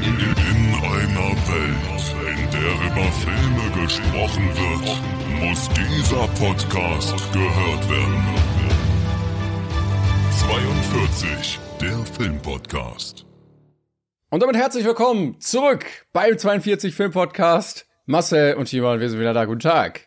In einer Welt, in der über Filme gesprochen wird, muss dieser Podcast gehört werden. 42, der Filmpodcast. Und damit herzlich willkommen zurück beim 42 Film Podcast. Marcel und Timon, wir sind wieder da. Guten Tag.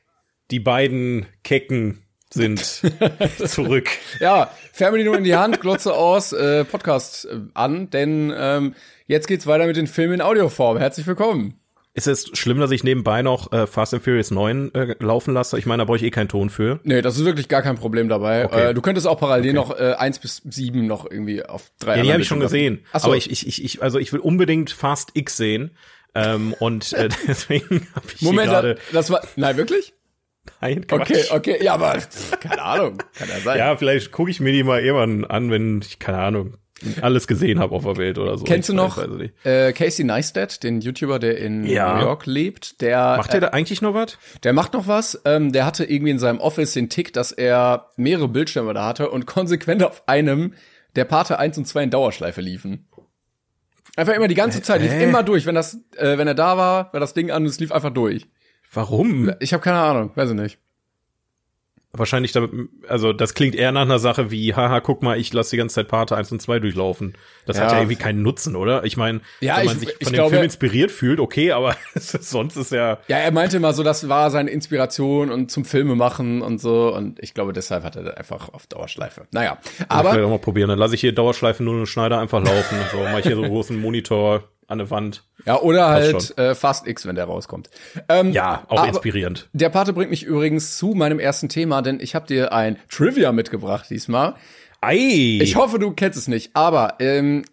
Die beiden Kecken sind zurück. Ja, Fernbedienung in die Hand, Glotze aus, äh, Podcast äh, an, denn ähm, jetzt geht's weiter mit den Filmen in Audioform. Herzlich willkommen. Ist es schlimm, dass ich nebenbei noch äh, Fast and Furious 9 äh, laufen lasse? Ich meine, da brauche ich eh keinen Ton für. Nee, das ist wirklich gar kein Problem dabei. Okay. Äh, du könntest auch parallel Okay. noch äh, 1 bis 7 noch irgendwie auf drei Ja, die habe ich schon Bildschirmen gesehen. Ach so. Aber ich, ich, ich, ich, also ich will unbedingt Fast X sehen. Ähm, und äh, deswegen habe ich Moment, gerade. das war. Nein, wirklich? Nein, Quatsch. Okay, okay, ja, aber keine Ahnung, kann ja sein. Ja, vielleicht gucke ich mir die mal irgendwann an, wenn ich, keine Ahnung, alles gesehen habe auf der Welt oder so. Kennst du noch nicht. äh, Casey Neistat, den YouTuber, der in Ja. New York lebt? Der Macht der da eigentlich noch was? Der macht noch was. Ähm, der hatte irgendwie in seinem Office den Tick, dass er mehrere Bildschirme da hatte und konsequent auf einem der Pate 1 und 2 in Dauerschleife liefen. Einfach immer die ganze Zeit, lief Hä? immer durch. Wenn das, äh, wenn er da war, war das Ding an und es lief einfach durch. Warum? Ich habe keine Ahnung, weiß ich nicht. Wahrscheinlich damit, also das klingt eher nach einer Sache wie, haha, guck mal, ich lasse die ganze Zeit Pate 1 und 2 durchlaufen. Das hat Ja. ja irgendwie keinen Nutzen, oder? Ich meine, Ja, wenn man ich- sich ich von dem glaube- Film inspiriert fühlt, okay, aber sonst ist ja. Ja, er meinte immer so, das war seine Inspiration und zum Filme machen und so. Und ich glaube, deshalb hat er das einfach auf Dauerschleife. Naja, aber auch mal probieren. Dann lasse ich hier Dauerschleife nur Schneider einfach laufen. so, mach ich hier so einen großen Monitor an der Wand. ja, oder halt äh, Fast X, wenn der rauskommt. Ähm, Ja, auch inspirierend. Der Pate bringt mich übrigens zu meinem ersten Thema, denn ich habe dir ein Trivia mitgebracht diesmal. Ei! Ich hoffe, du kennst es nicht, aber ähm,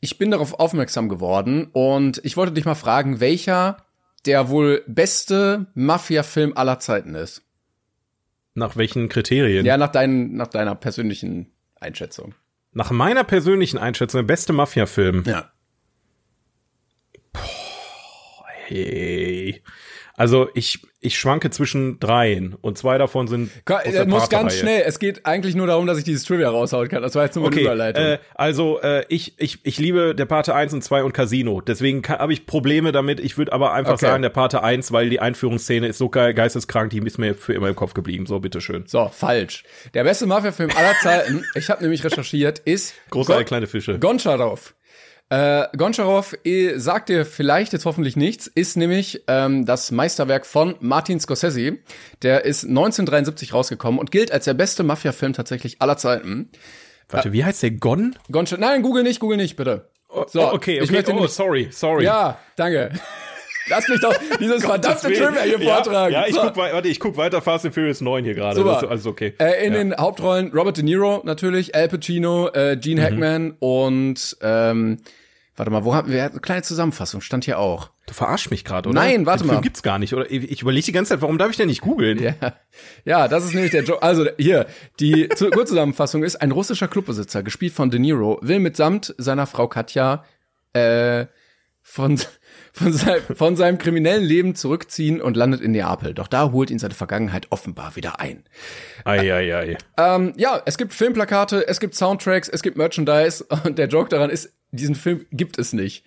ich bin darauf aufmerksam geworden und ich wollte dich mal fragen, welcher der wohl beste Mafia-Film aller Zeiten ist. Nach welchen Kriterien? Ja, nach, deinen, nach deiner persönlichen Einschätzung. Nach meiner persönlichen Einschätzung, der beste Mafia-Film. Ja. Hey. Also ich, ich schwanke zwischen dreien und zwei davon sind aus der Das muss ganz schnell. Es geht eigentlich nur darum, dass ich dieses Trivia raushauen kann. Das war jetzt nur eine Okay, Überleitung. äh, also äh, ich, ich, ich liebe der Pate 1 und 2 und Casino. Deswegen habe ich Probleme damit. Ich würde aber einfach Okay. sagen, der Pate 1, weil die Einführungsszene ist so ge geisteskrank, die ist mir für immer im Kopf geblieben. So, bitteschön. so, falsch. Der beste Mafia-Film aller Zeiten, ich habe nämlich recherchiert, ist Großartige kleine Fische. Goncharov. Äh, Goncharov eh, sagt dir vielleicht jetzt hoffentlich nichts, ist nämlich ähm, das Meisterwerk von Martin Scorsese. Der ist 1973 rausgekommen und gilt als der beste Mafia-Film tatsächlich aller Zeiten. Warte, wie heißt der? Gon? Goncha Nein, google nicht, google nicht, bitte. So, oh, okay, okay. ich möchte oh, sorry, sorry. Ja, danke. Lass mich doch dieses verdammte. Trivia hier ja, vortragen. Ja, ich So. guck, warte, ich guck weiter Fast and Furious 9 hier gerade. Super. Das ist alles okay. Äh, in ja. den Hauptrollen Robert De Niro natürlich, Al Pacino, äh, Gene Mhm. Hackman und ähm, warte mal, wo haben wir eine kleine Zusammenfassung stand hier auch. Du verarschst mich gerade, oder? Nein, warte Den Film mal. gibt's gar nicht, oder? Ich, überlege die ganze Zeit, warum darf ich denn nicht googeln? Ja, ja, das ist nämlich der Job. Also hier, die Zu- Kurzzusammenfassung ist, ein russischer Clubbesitzer, gespielt von De Niro, will mitsamt seiner Frau Katja äh, von, von, sein, von seinem kriminellen Leben zurückziehen und landet in Neapel. Doch da holt ihn seine Vergangenheit offenbar wieder ein. Ei, ei, ei. Ähm, ja, es gibt Filmplakate, es gibt Soundtracks, es gibt Merchandise und der Joke daran ist, diesen Film gibt es nicht.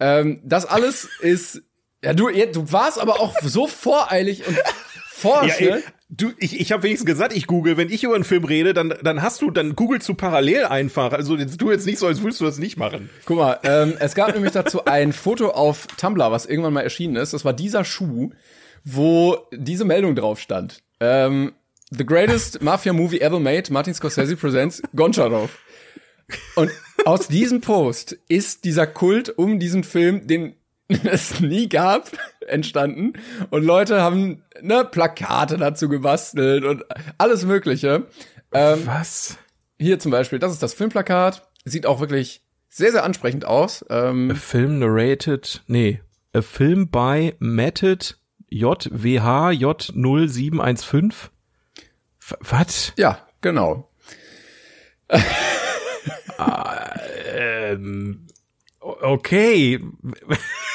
Ähm, das alles ist, ja, du, du warst aber auch so voreilig und forsch, Ja, ne? ey, du, ich, ich habe wenigstens gesagt, ich google. Wenn ich über einen Film rede, dann, dann hast du, dann googelst du parallel einfach. Also jetzt tu jetzt nicht so, als würdest du das nicht machen. Guck mal, ähm, es gab nämlich dazu ein Foto auf Tumblr, was irgendwann mal erschienen ist. Das war dieser Schuh, wo diese Meldung drauf stand. Ähm, The greatest Mafia movie ever made, Martin Scorsese presents Goncharov. Und aus diesem Post ist dieser Kult um diesen Film, den es nie gab, entstanden. Und Leute haben ne, Plakate dazu gebastelt und alles Mögliche. Ähm, Was? hier zum Beispiel, das ist das Filmplakat. Sieht auch wirklich sehr, sehr ansprechend aus. Ähm, A film narrated, nee, a film by Matted JWH J0715. F- Was? ja, genau. Ähm, okay.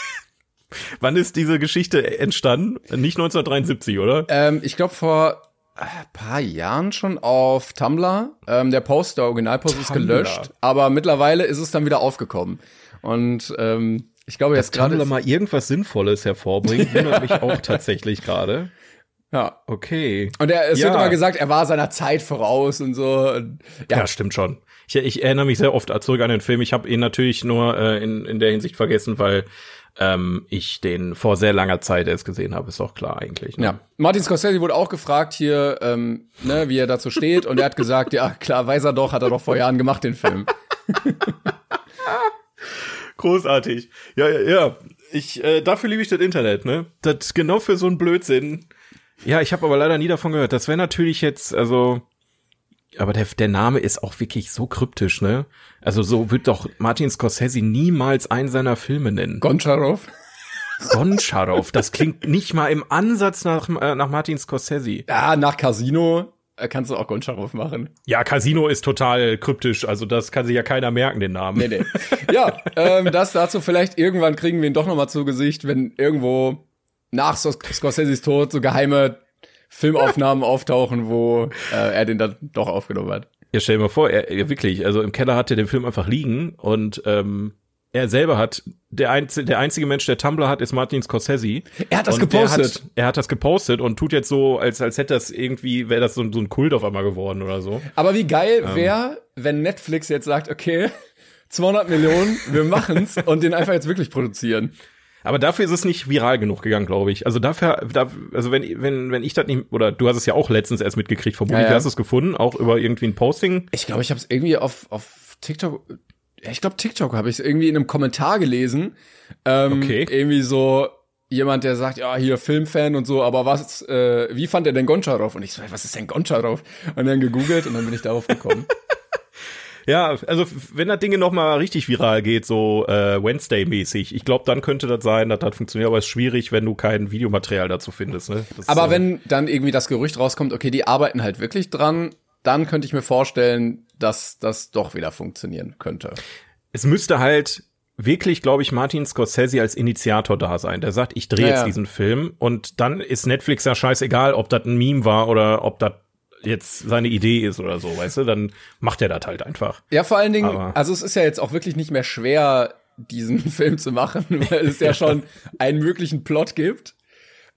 Wann ist diese Geschichte entstanden? Nicht 1973, oder? Ähm, ich glaube vor äh, paar Jahren schon auf Tumblr. Ähm, der Post, der Originalpost ist Tumblr. gelöscht, aber mittlerweile ist es dann wieder aufgekommen. Und ähm, ich glaube jetzt Tumblr gerade. mal irgendwas Sinnvolles hervorbringt, wundert mich auch tatsächlich gerade. Ja. Okay. Und er, es Ja. wird immer gesagt, er war seiner Zeit voraus und so. Ja, ja, stimmt schon. Ich, ich erinnere mich sehr oft zurück an den Film. Ich habe ihn natürlich nur äh, in, in der Hinsicht vergessen, weil ähm, ich den vor sehr langer Zeit erst gesehen habe, ist auch klar eigentlich. Ne? ja. Martin Scorsese wurde auch gefragt hier, ähm, ne, wie er dazu steht. Und er hat gesagt, ja, klar, weiß er doch, hat er doch vor Jahren gemacht, den Film. Großartig. Ja, ja, ja. Ich, äh, dafür liebe ich das Internet, ne? Das genau für so einen Blödsinn. Ja, ich habe aber leider nie davon gehört. Das wäre natürlich jetzt, also, aber der, der Name ist auch wirklich so kryptisch, ne? Also so wird doch Martin Scorsese niemals einen seiner Filme nennen. Goncharov. Goncharov, das klingt nicht mal im Ansatz nach, äh, nach Martin Scorsese. Ja, nach Casino äh, kannst du auch Goncharov machen. Ja, Casino ist total kryptisch, also das kann sich ja keiner merken, den Namen. Nee, nee. Ja, ähm, das dazu vielleicht irgendwann kriegen wir ihn doch noch mal zu Gesicht, wenn irgendwo nach Scor- Scorseses Tod so geheime Filmaufnahmen auftauchen, wo äh, er den dann doch aufgenommen hat. Ja, stell dir mal vor, er, er wirklich, also im Keller hat er den Film einfach liegen und ähm, er selber hat, der, einzige, der einzige Mensch, der Tumblr hat, ist Martin Scorsese. Er hat das Und gepostet. Hat, er hat das gepostet und tut jetzt so, als, als hätte das irgendwie, wäre das so, ein- so ein Kult auf einmal geworden oder so. Aber wie geil Ähm. wäre, wenn Netflix jetzt sagt, okay, 200 Millionen, wir machen's und den einfach jetzt wirklich produzieren. Aber dafür ist es nicht viral genug gegangen, glaube ich. Also dafür, da, also wenn, wenn, wenn ich das nicht, oder du hast es ja auch letztens erst mitgekriegt, vermutlich Ja, ja. hast du es gefunden, auch über irgendwie ein Posting. Ich glaube, ich habe es irgendwie auf, auf TikTok, ich glaube TikTok habe ich es irgendwie in einem Kommentar gelesen. Ähm, Okay. Irgendwie so jemand, der sagt, ja, hier Filmfan und so, aber was, äh, wie fand er denn Goncharov? Und ich so, was ist denn Goncharov? Und dann gegoogelt und dann bin ich darauf gekommen. Ja, also wenn das Ding noch mal richtig viral geht, so äh, Wednesday-mäßig, ich glaube, dann könnte das sein, dass das funktioniert, aber es ist schwierig, wenn du kein Videomaterial dazu findest. Ne? Das, aber äh, wenn dann irgendwie das Gerücht rauskommt, okay, die arbeiten halt wirklich dran, dann könnte ich mir vorstellen, dass das doch wieder funktionieren könnte. es müsste halt wirklich, glaube ich, Martin Scorsese als Initiator da sein. Der sagt, ich drehe Ja, jetzt ja. diesen Film und dann ist Netflix ja scheißegal, ob das ein Meme war oder ob das jetzt seine Idee ist oder so, weißt du? Dann macht er das halt einfach. Ja, vor allen Dingen, Aber- also es ist ja jetzt auch wirklich nicht mehr schwer, diesen Film zu machen, weil es ja, schon einen möglichen Plot gibt.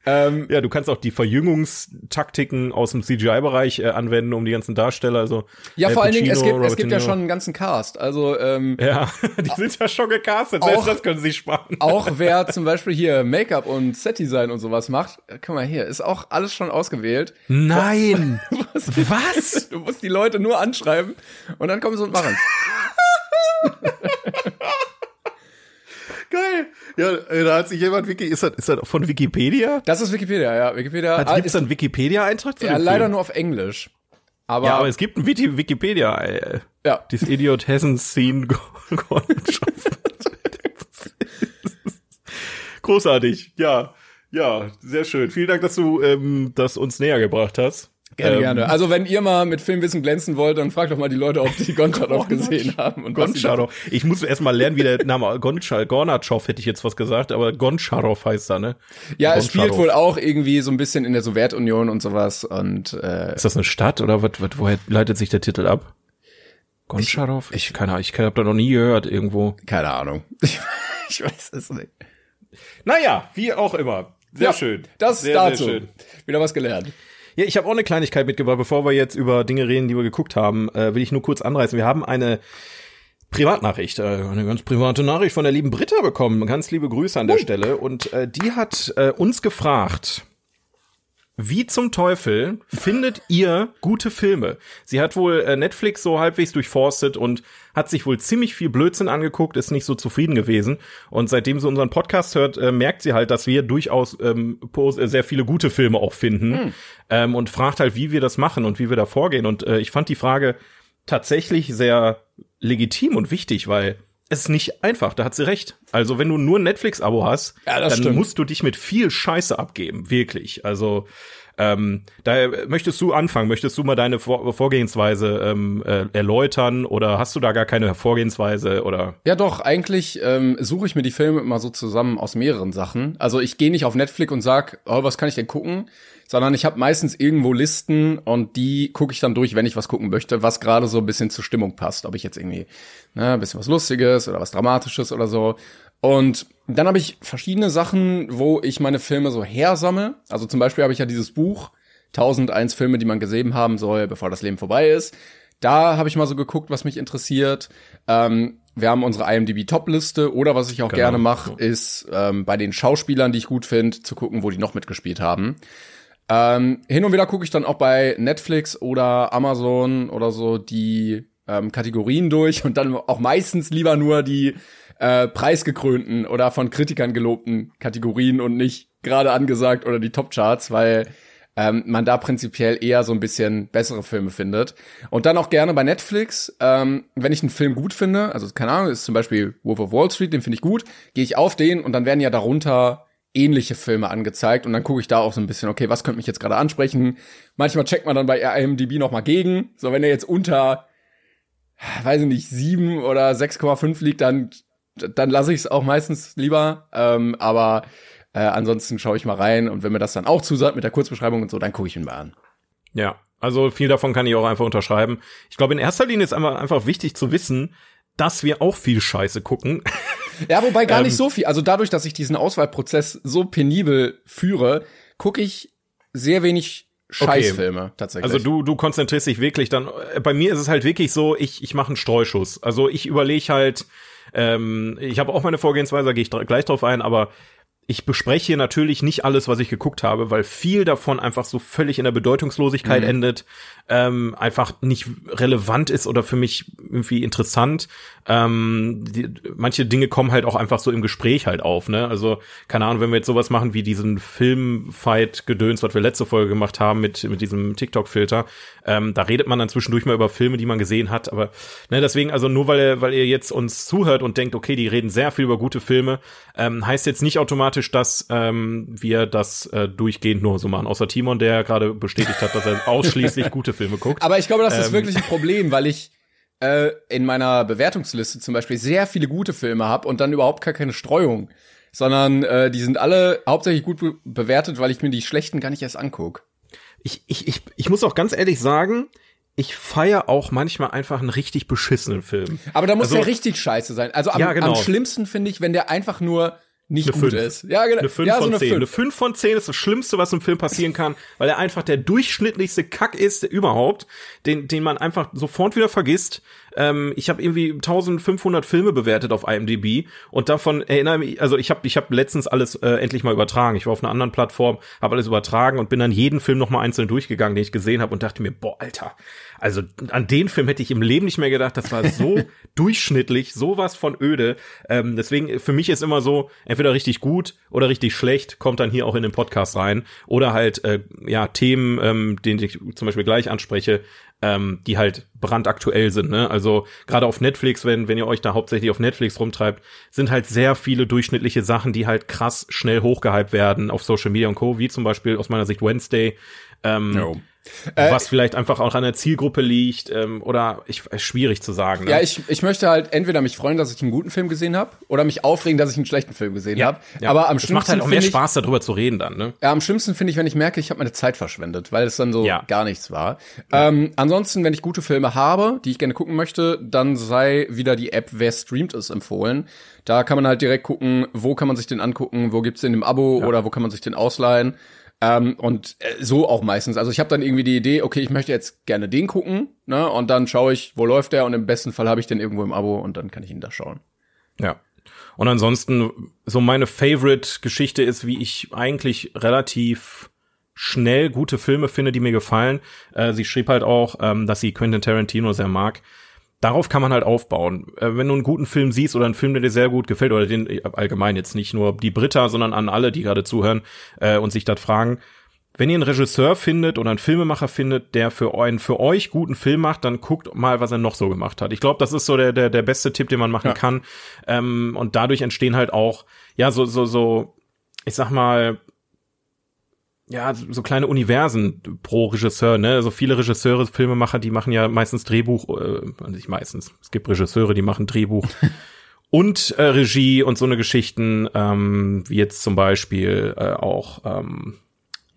Ähm, Ja, du kannst auch die Verjüngungstaktiken aus dem CGI-Bereich äh, anwenden, um die ganzen Darsteller, also ja, vor allen Dingen, es Pacino, gibt, es gibt ja schon einen ganzen Cast. Also ähm, Ja, die sind ja schon gecastet, Auch- selbst das können sie sparen. auch wer zum Beispiel hier Make-up und Set-Design und sowas macht, guck mal hier, ist auch alles schon ausgewählt. Nein! Was? Du musst die Leute nur anschreiben und dann kommen sie und machen. Geil. Ja, äh, da hat sich jemand Wiki, ist das, ist das von Wikipedia? Das ist Wikipedia, ja. Wikipedia Hat, gibt's einen Wikipedia-Eintrag zu ja leider Film? nur auf Englisch. Aber, Ja, aber es gibt einen Wiki Wikipedia. Äh, ja. This idiot hasn't seen. Großartig. Ja, ja, sehr schön. Vielen Dank, dass du ähm, das uns näher gebracht hast. Gerne, Ähm, gerne. Also wenn ihr mal mit Filmwissen glänzen wollt, dann fragt doch mal die Leute, ob die Goncharov gesehen haben. Und Goncharov. Ich muss erst mal lernen, wie der Name Gornatschow hätte ich jetzt was gesagt, aber Goncharov heißt er, ne? Ja, es spielt wohl auch irgendwie so ein bisschen in der Sowjetunion und sowas und äh, Ist das eine Stadt oder was, woher leitet sich der Titel ab? Goncharov? Ich, keine Ahnung, ich habe da noch nie gehört irgendwo. keine Ahnung. Ich, ich weiß es nicht. Naja, wie auch immer. Sehr Ja, schön. Das sehr, dazu. Sehr schön. Wieder was gelernt. Ja, ich habe auch eine Kleinigkeit mitgebracht. Bevor wir jetzt über Dinge reden, die wir geguckt haben, äh, will ich nur kurz anreißen. Wir haben eine Privatnachricht, äh, eine ganz private Nachricht von der lieben Britta bekommen. Ganz liebe Grüße an der Stelle. Und äh, die hat äh, uns gefragt, wie zum Teufel findet ihr gute Filme? Sie hat wohl äh, Netflix so halbwegs durchforstet und hat sich wohl ziemlich viel Blödsinn angeguckt, ist nicht so zufrieden gewesen. Und seitdem sie unseren Podcast hört, äh, merkt sie halt, dass wir durchaus ähm, äh, sehr viele gute Filme auch finden. Ähm, und fragt halt, wie wir das machen und wie wir da vorgehen. Und äh, ich fand die Frage tatsächlich sehr legitim und wichtig, weil ist nicht einfach, da hat sie recht. Also, wenn du nur ein Netflix-Abo hast, Ja, dann stimmt. musst du dich mit viel Scheiße abgeben, wirklich. Also, ähm, da möchtest du anfangen, möchtest du mal deine Vor Vorgehensweise ähm, äh, erläutern oder hast du da gar keine Vorgehensweise oder Ja, doch, eigentlich ähm, suche ich mir die Filme immer so zusammen aus mehreren Sachen. Also ich gehe nicht auf Netflix und sag, oh, was kann ich denn gucken? Sondern ich habe meistens irgendwo Listen und die gucke ich dann durch, wenn ich was gucken möchte, was gerade so ein bisschen zur Stimmung passt. Ob ich jetzt irgendwie ne, ein bisschen was Lustiges oder was Dramatisches oder so. Und dann habe ich verschiedene Sachen, wo ich meine Filme so hersammle. Also zum Beispiel habe ich ja dieses Buch 1001 Filme, die man gesehen haben soll, bevor das Leben vorbei ist. Da habe ich mal so geguckt, was mich interessiert. Ähm, wir haben unsere IMDb-Top-Liste oder was ich auch Genau. gerne mache, ist ähm, bei den Schauspielern, die ich gut finde, zu gucken, wo die noch mitgespielt haben. Ähm, hin und wieder gucke ich dann auch bei Netflix oder Amazon oder so die ähm, Kategorien durch und dann auch meistens lieber nur die äh, preisgekrönten oder von Kritikern gelobten Kategorien und nicht gerade angesagt oder die Top-Charts, weil ähm, man da prinzipiell eher so ein bisschen bessere Filme findet. Und dann auch gerne bei Netflix, ähm, wenn ich einen Film gut finde, also keine Ahnung, ist zum Beispiel Wolf of Wall Street, den finde ich gut, gehe ich auf den und dann werden ja darunter ähnliche Filme angezeigt und dann gucke ich da auch so ein bisschen, okay, was könnte mich jetzt gerade ansprechen? Manchmal checkt man dann bei IMDb noch mal gegen, so wenn er jetzt unter, weiß ich nicht, 7 oder 6,5 liegt, dann dann lasse ich es auch meistens lieber, ähm, aber äh, ansonsten schaue ich mal rein und wenn mir das dann auch zusagt mit der Kurzbeschreibung und so, dann gucke ich ihn mal an. Ja, also viel davon kann ich auch einfach unterschreiben. Ich glaube, in erster Linie ist einfach, einfach wichtig zu wissen, dass wir auch viel Scheiße gucken. Ja, wobei gar Ähm, nicht so viel. Also dadurch, dass ich diesen Auswahlprozess so penibel führe, gucke ich sehr wenig Scheißfilme tatsächlich. Also du, du konzentrierst dich wirklich dann, äh, bei mir ist es halt wirklich so, ich, ich mache einen Streuschuss. Also ich überlege halt, ähm, ich habe auch meine Vorgehensweise, da gehe ich gleich drauf ein, aber ich bespreche hier natürlich nicht alles, was ich geguckt habe, weil viel davon einfach so völlig in der Bedeutungslosigkeit Mhm. endet, ähm, einfach nicht relevant ist oder für mich irgendwie interessant. Ähm, die, manche Dinge kommen halt auch einfach so im Gespräch halt auf, ne? Also, keine Ahnung, wenn wir jetzt sowas machen wie diesen Filmfight-Gedöns, was wir letzte Folge gemacht haben mit, mit diesem TikTok-Filter, ähm, da redet man dann zwischendurch mal über Filme, die man gesehen hat, aber ne, deswegen, also nur weil, weil ihr jetzt uns zuhört und denkt, okay, die reden sehr viel über gute Filme, ähm, heißt jetzt nicht automatisch, dass ähm, wir das äh, durchgehend nur so machen. Außer Timon, der gerade bestätigt hat, dass er ausschließlich gute Filme guckt. Aber ich glaube, das ist Ähm. wirklich ein Problem, weil ich äh, in meiner Bewertungsliste zum Beispiel sehr viele gute Filme habe und dann überhaupt gar keine Streuung. Sondern äh, die sind alle hauptsächlich gut be bewertet, weil ich mir die schlechten gar nicht erst anguck. ich, ich, ich, ich muss auch ganz ehrlich sagen, ich feier auch manchmal einfach einen richtig beschissenen Film. Aber da muss Also- der richtig scheiße sein. Also am, Ja, genau. am schlimmsten finde ich, wenn der einfach nur nicht Eine gut Fünf. ist. Ja, genau. Eine 5 ja, von so eine 10. Eine fünf. 5 von 10 ist das Schlimmste, was im Film passieren kann, weil er einfach der durchschnittlichste Kack ist überhaupt, den, den man einfach sofort wieder vergisst. Ähm, ich habe irgendwie 1500 Filme bewertet auf IMDb und davon erinnere mich, also ich habe ich hab letztens alles äh, endlich mal übertragen. Ich war auf einer anderen Plattform, habe alles übertragen und bin dann jeden Film noch mal einzeln durchgegangen, den ich gesehen habe und dachte mir, boah, Alter, also an den Film hätte ich im Leben nicht mehr gedacht. Das war so durchschnittlich, sowas von öde. Ähm, deswegen für mich ist immer so, entweder richtig gut oder richtig schlecht, kommt dann hier auch in den Podcast rein. Oder halt äh, ja Themen, ähm, den ich zum Beispiel gleich anspreche, ähm, die halt brandaktuell sind. Ne? Also gerade auf Netflix, wenn wenn ihr euch da hauptsächlich auf Netflix rumtreibt, sind halt sehr viele durchschnittliche Sachen, die halt krass schnell hochgehypt werden auf Social Media und Co. Wie zum Beispiel aus meiner Sicht Wednesday. Ähm, Jo. Äh, was vielleicht einfach auch an der Zielgruppe liegt ähm, oder ich äh, schwierig zu sagen. Ne? Ja, ich, ich möchte halt entweder mich freuen, dass ich einen guten Film gesehen habe, oder mich aufregen, dass ich einen schlechten Film gesehen habe. ja. Aber am es macht schlimmsten halt auch mehr finde ich, Spaß, darüber zu reden dann. Ne? Ja, am schlimmsten finde ich, wenn ich merke, ich habe meine Zeit verschwendet, weil es dann so Ja. gar nichts war. Ähm, ansonsten, wenn ich gute Filme habe, die ich gerne gucken möchte, dann sei wieder die App Wer streamt es empfohlen. Da kann man halt direkt gucken, wo kann man sich den angucken, wo gibt's den im Abo oder wo kann man sich den ausleihen. Ähm, und äh, so auch meistens. Also ich habe dann irgendwie die Idee, okay, ich möchte jetzt gerne den gucken, ne? Und dann schaue ich, wo läuft der und im besten Fall habe ich den irgendwo im Abo und dann kann ich ihn da schauen. Ja. Und ansonsten, so meine Favorite-Geschichte ist, wie ich eigentlich relativ schnell gute Filme finde, die mir gefallen. Äh, sie schrieb halt auch, ähm, dass sie Quentin Tarantino sehr mag. Darauf kann man halt aufbauen. Äh, wenn du einen guten Film siehst oder einen Film, der dir sehr gut gefällt, oder den äh, allgemein jetzt nicht nur die Britta, sondern an alle, die gerade zuhören äh, und sich das fragen, wenn ihr einen Regisseur findet oder einen Filmemacher findet, der für einen für euch guten Film macht, dann guckt mal, was er noch so gemacht hat. Ich glaube, das ist so der der der beste Tipp, den man machen Ja. kann. Ähm, und dadurch entstehen halt auch ja so so so ich sag mal ja, so kleine Universen pro Regisseur, ne? Also viele Regisseure, Filmemacher, die machen ja meistens Drehbuch, äh, nicht meistens. Es gibt Regisseure, die machen Drehbuch und äh, Regie und so eine Geschichten, ähm, wie jetzt zum Beispiel äh, auch ähm,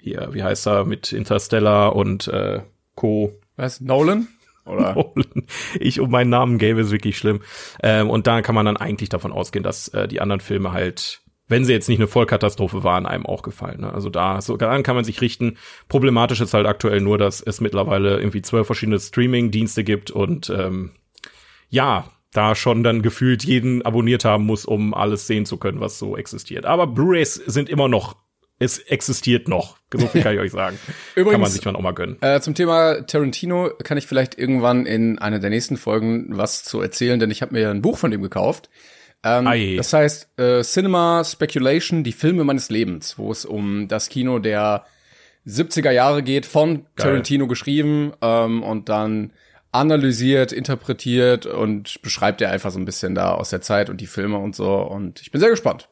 hier, wie heißt er, mit Interstellar und äh, Co. Was? Nolan? Oder? Nolan. Ich um meinen Namen gäbe ist wirklich schlimm. Ähm, und da kann man dann eigentlich davon ausgehen, dass äh, die anderen Filme halt, wenn sie jetzt nicht eine Vollkatastrophe waren, einem auch gefallen. Ne? Also da, so daran kann man sich richten. Problematisch ist halt aktuell nur, dass es mittlerweile irgendwie zwölf verschiedene Streaming-Dienste gibt und ähm, ja, da schon dann gefühlt jeden abonniert haben muss, um alles sehen zu können, was so existiert. Aber Blu-rays sind immer noch, es existiert noch. So viel kann ich euch sagen. kann man Übrigens- sich dann auch mal gönnen. Äh, zum Thema Tarantino kann ich vielleicht irgendwann in einer der nächsten Folgen was zu erzählen, denn ich habe mir ein Buch von ihm gekauft. Ähm, das heißt äh, Cinema Speculation, die Filme meines Lebens, wo es um das Kino der 70er Jahre geht, von Tarantino geschrieben ähm, und dann analysiert, interpretiert und beschreibt er einfach so ein bisschen da aus der Zeit und die Filme und so. Und ich bin sehr gespannt.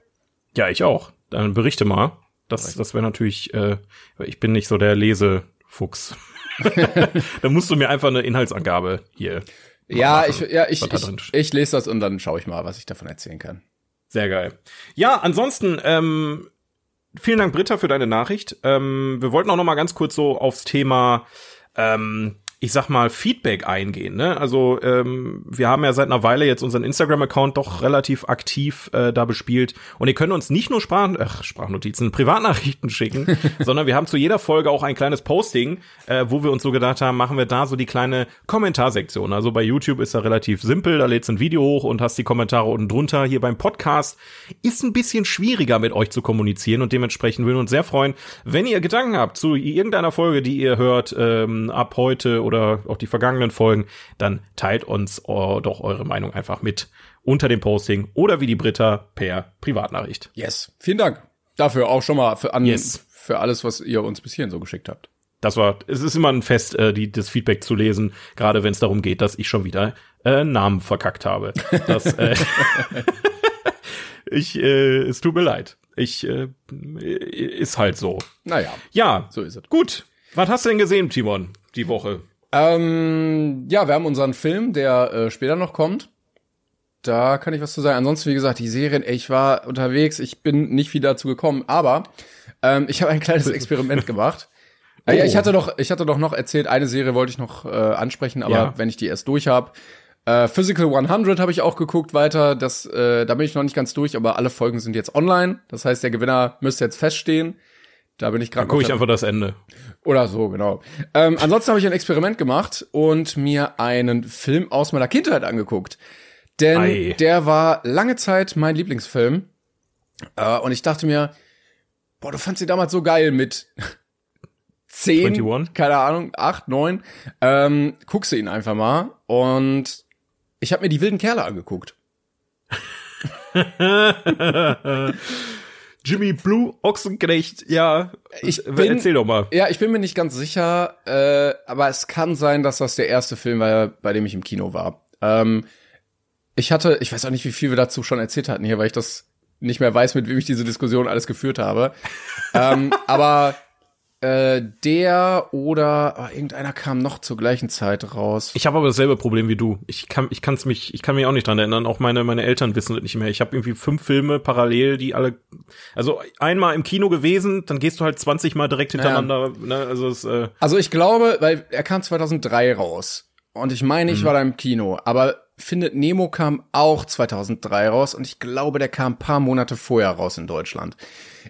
Ja, ich auch. Dann berichte mal. Das, das wäre natürlich, äh, ich bin nicht so der Lesefuchs. dann musst du mir einfach eine Inhaltsangabe hier. Ja, machen, ich, ja, ich, ich, ich lese das und dann schaue ich mal, was ich davon erzählen kann. Sehr geil. Ja, ansonsten, ähm, vielen Dank, Britta, für deine Nachricht. Ähm, wir wollten auch noch mal ganz kurz so aufs Thema, ähm, ich sag mal, Feedback eingehen. Ne? Also ähm, wir haben ja seit einer Weile jetzt unseren Instagram-Account doch relativ aktiv äh, da bespielt. Und ihr könnt uns nicht nur Sprach ach, Sprachnotizen, Privatnachrichten schicken, sondern wir haben zu jeder Folge auch ein kleines Posting, äh, wo wir uns so gedacht haben, machen wir da so die kleine Kommentarsektion. Also bei YouTube ist da relativ simpel, da lädst du ein Video hoch und hast die Kommentare unten drunter. Hier beim Podcast ist ein bisschen schwieriger mit euch zu kommunizieren und dementsprechend würden wir uns sehr freuen, wenn ihr Gedanken habt zu irgendeiner Folge, die ihr hört, ähm, ab heute oder auch die vergangenen Folgen, dann teilt uns äh, doch eure Meinung einfach mit unter dem Posting oder wie die Britta per Privatnachricht. Yes. Vielen Dank dafür auch schon mal für, an, Yes. für alles, was ihr uns bis hierhin so geschickt habt. Das war, es ist immer ein Fest, äh, die, das Feedback zu lesen, gerade wenn es darum geht, dass ich schon wieder äh, Namen verkackt habe. Das, äh, ich, äh, es tut mir leid. Ich, äh, ist halt so. Naja, Ja, so ist es. gut. Was hast du denn gesehen, Timon, die Woche? Ähm, ja, wir haben unseren Film, der äh, später noch kommt. Da kann ich was zu sagen. Ansonsten, wie gesagt, die Serien, ey, ich war unterwegs, ich bin nicht wieder dazu gekommen, aber ähm, ich habe ein kleines Experiment gemacht. Äh, ja, ich hatte doch, ich hatte doch noch erzählt, eine Serie wollte ich noch äh, ansprechen, aber Ja. wenn ich die erst durch habe. Äh, Physical 100 habe ich auch geguckt weiter. Das, äh, da bin ich noch nicht ganz durch, aber alle Folgen sind jetzt online. Das heißt, der Gewinner müsste jetzt feststehen. Da bin ich gerade Dann gucke ich einfach das Ende. oder so, genau. Ähm, ansonsten habe ich ein Experiment gemacht und mir einen Film aus meiner Kindheit angeguckt. Denn Ei. der war lange Zeit mein Lieblingsfilm. Äh, und ich dachte mir, boah, du fandst ihn damals so geil mit 10, 21? keine Ahnung, 8, 9. Ähm, guckst du ihn einfach mal. Und ich habe mir die wilden Kerle angeguckt. Jimmy Blue Ochsenknecht, ja. Ich bin- Erzähl doch mal. Ja, ich bin mir nicht ganz sicher, äh, aber es kann sein, dass das der erste Film war, bei dem ich im Kino war. Ähm, ich hatte, ich weiß auch nicht, wie viel wir dazu schon erzählt hatten hier, weil ich das nicht mehr weiß, mit wem ich diese Diskussion alles geführt habe. ähm, aber äh, der oder oh, irgendeiner kam noch zur gleichen Zeit raus. Ich habe aber dasselbe Problem wie du. Ich kann, ich kann's mich, ich kann mich auch nicht dran erinnern. Auch meine, meine Eltern wissen das nicht mehr. Ich habe irgendwie fünf Filme parallel, die alle, also einmal im Kino gewesen, dann gehst du halt 20 Mal direkt hintereinander. Ne? Also es, äh, Also ich glaube, weil er kam 2003 raus und ich meine, ich war da im Kino, aber Findet Nemo kam auch 2003 raus und ich glaube, der kam ein paar Monate vorher raus in Deutschland.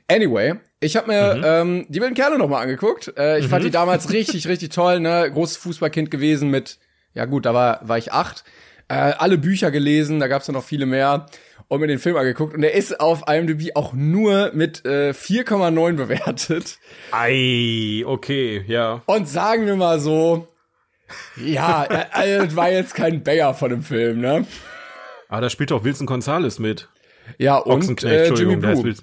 Anyway, ich habe mir ähm, die wilden Kerle noch mal angeguckt. Äh, ich fand die damals richtig, richtig toll. Ne, großes Fußballkind gewesen mit, ja gut, da war war ich acht. Äh, alle Bücher gelesen, da gab's ja noch viele mehr und mir den Film angeguckt und der ist auf IMDb auch nur mit äh, 4,9 bewertet. ei, okay, ja. Und sagen wir mal so, ja, äh, das war jetzt kein Bayer von dem Film, ne? Ah, da spielt doch Wilson Gonzalez mit. Ja, und äh, Jimmy Blue.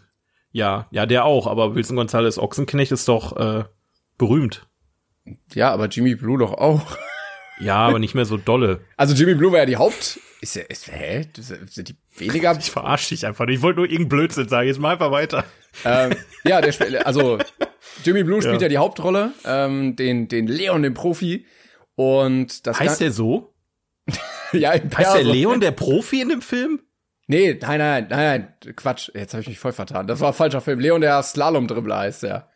Ja, ja, der auch, aber Wilson Gonzalez Ochsenknecht ist doch, äh, berühmt. Ja, aber Jimmy Blue doch auch. Ja, aber nicht mehr so dolle. Also Jimmy Blue war ja die Haupt. Ist ist, hä? Sind die weniger? Ich verarsche dich einfach nicht. Ich wollte nur irgendeinen Blödsinn sagen. Jetzt mal einfach weiter. ähm, ja, der spielt, also Jimmy Blue spielt ja, ja die Hauptrolle, ähm, den, den Leon, den Profi. Und das heißt der so? ja, im Heißt der Leon der Profi in dem Film? Nee, nein, nein, nein, nein, Quatsch. Jetzt habe ich mich voll vertan. Das war ein falscher Film. Leon der Slalom-Dribbler heißt der.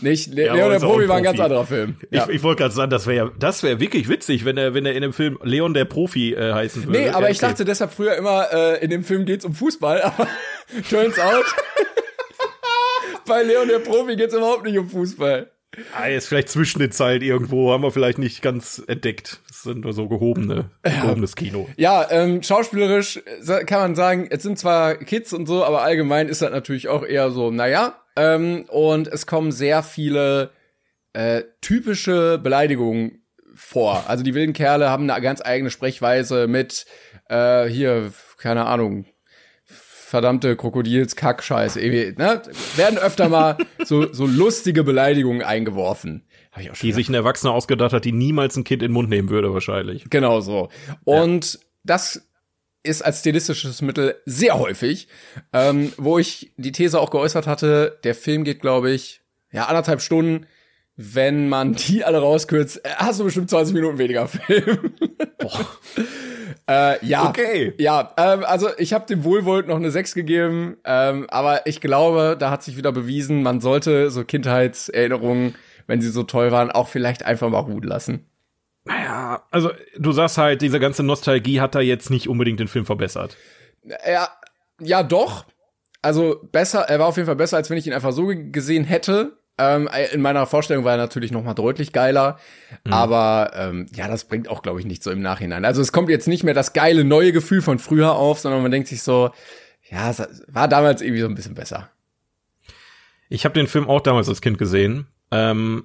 Nicht, Le ja, Leon der Profi war ein ganz anderer Film. Ja. Ich, ich wollte gerade sagen, das wäre ja, das wäre wirklich witzig, wenn er, wenn er in dem Film Leon der Profi äh, heißen würde. Nee, aber ja, ich dachte deshalb früher immer, äh, in dem Film geht's um Fußball, aber turns out, bei Leon der Profi geht's überhaupt nicht um Fußball. Ah, jetzt vielleicht zwischen den Zeilen irgendwo, haben wir vielleicht nicht ganz entdeckt. Das sind nur so gehobene, gehobenes Kino. Ja, ähm, schauspielerisch kann man sagen, es sind zwar Kids und so, aber allgemein ist das natürlich auch eher so, naja, ähm, und es kommen sehr viele äh, typische Beleidigungen vor. Also die wilden Kerle haben eine ganz eigene Sprechweise mit äh, hier, keine Ahnung, verdammte Krokodils Kackscheiße. Ne? Werden öfter mal so, so lustige Beleidigungen eingeworfen. Ich auch schon die sich ein Erwachsener ausgedacht hat, die niemals ein Kind in den Mund nehmen würde, wahrscheinlich. Genau so. Und ja. das ist als stilistisches Mittel sehr häufig, ähm, wo ich die These auch geäußert hatte, der Film geht, glaube ich, ja, anderthalb Stunden. Wenn man die alle rauskürzt, äh, hast du bestimmt 20 Minuten weniger Film. Boah. Äh, ja. Okay. Ja, ähm, also ich habe dem Wohlwold noch eine 6 gegeben, ähm, aber ich glaube, da hat sich wieder bewiesen, man sollte so Kindheitserinnerungen, wenn sie so toll waren, auch vielleicht einfach mal ruhen lassen. Naja, also du sagst halt, diese ganze Nostalgie hat da jetzt nicht unbedingt den Film verbessert. Ja, ja doch. Also besser, er war auf jeden Fall besser, als wenn ich ihn einfach so gesehen hätte. Ähm, in meiner Vorstellung war er natürlich noch mal deutlich geiler, mhm. aber ähm, ja, das bringt auch, glaube ich, nicht so im Nachhinein. Also es kommt jetzt nicht mehr das geile neue Gefühl von früher auf, sondern man denkt sich so, ja, es war damals irgendwie so ein bisschen besser. Ich habe den Film auch damals als Kind gesehen ähm,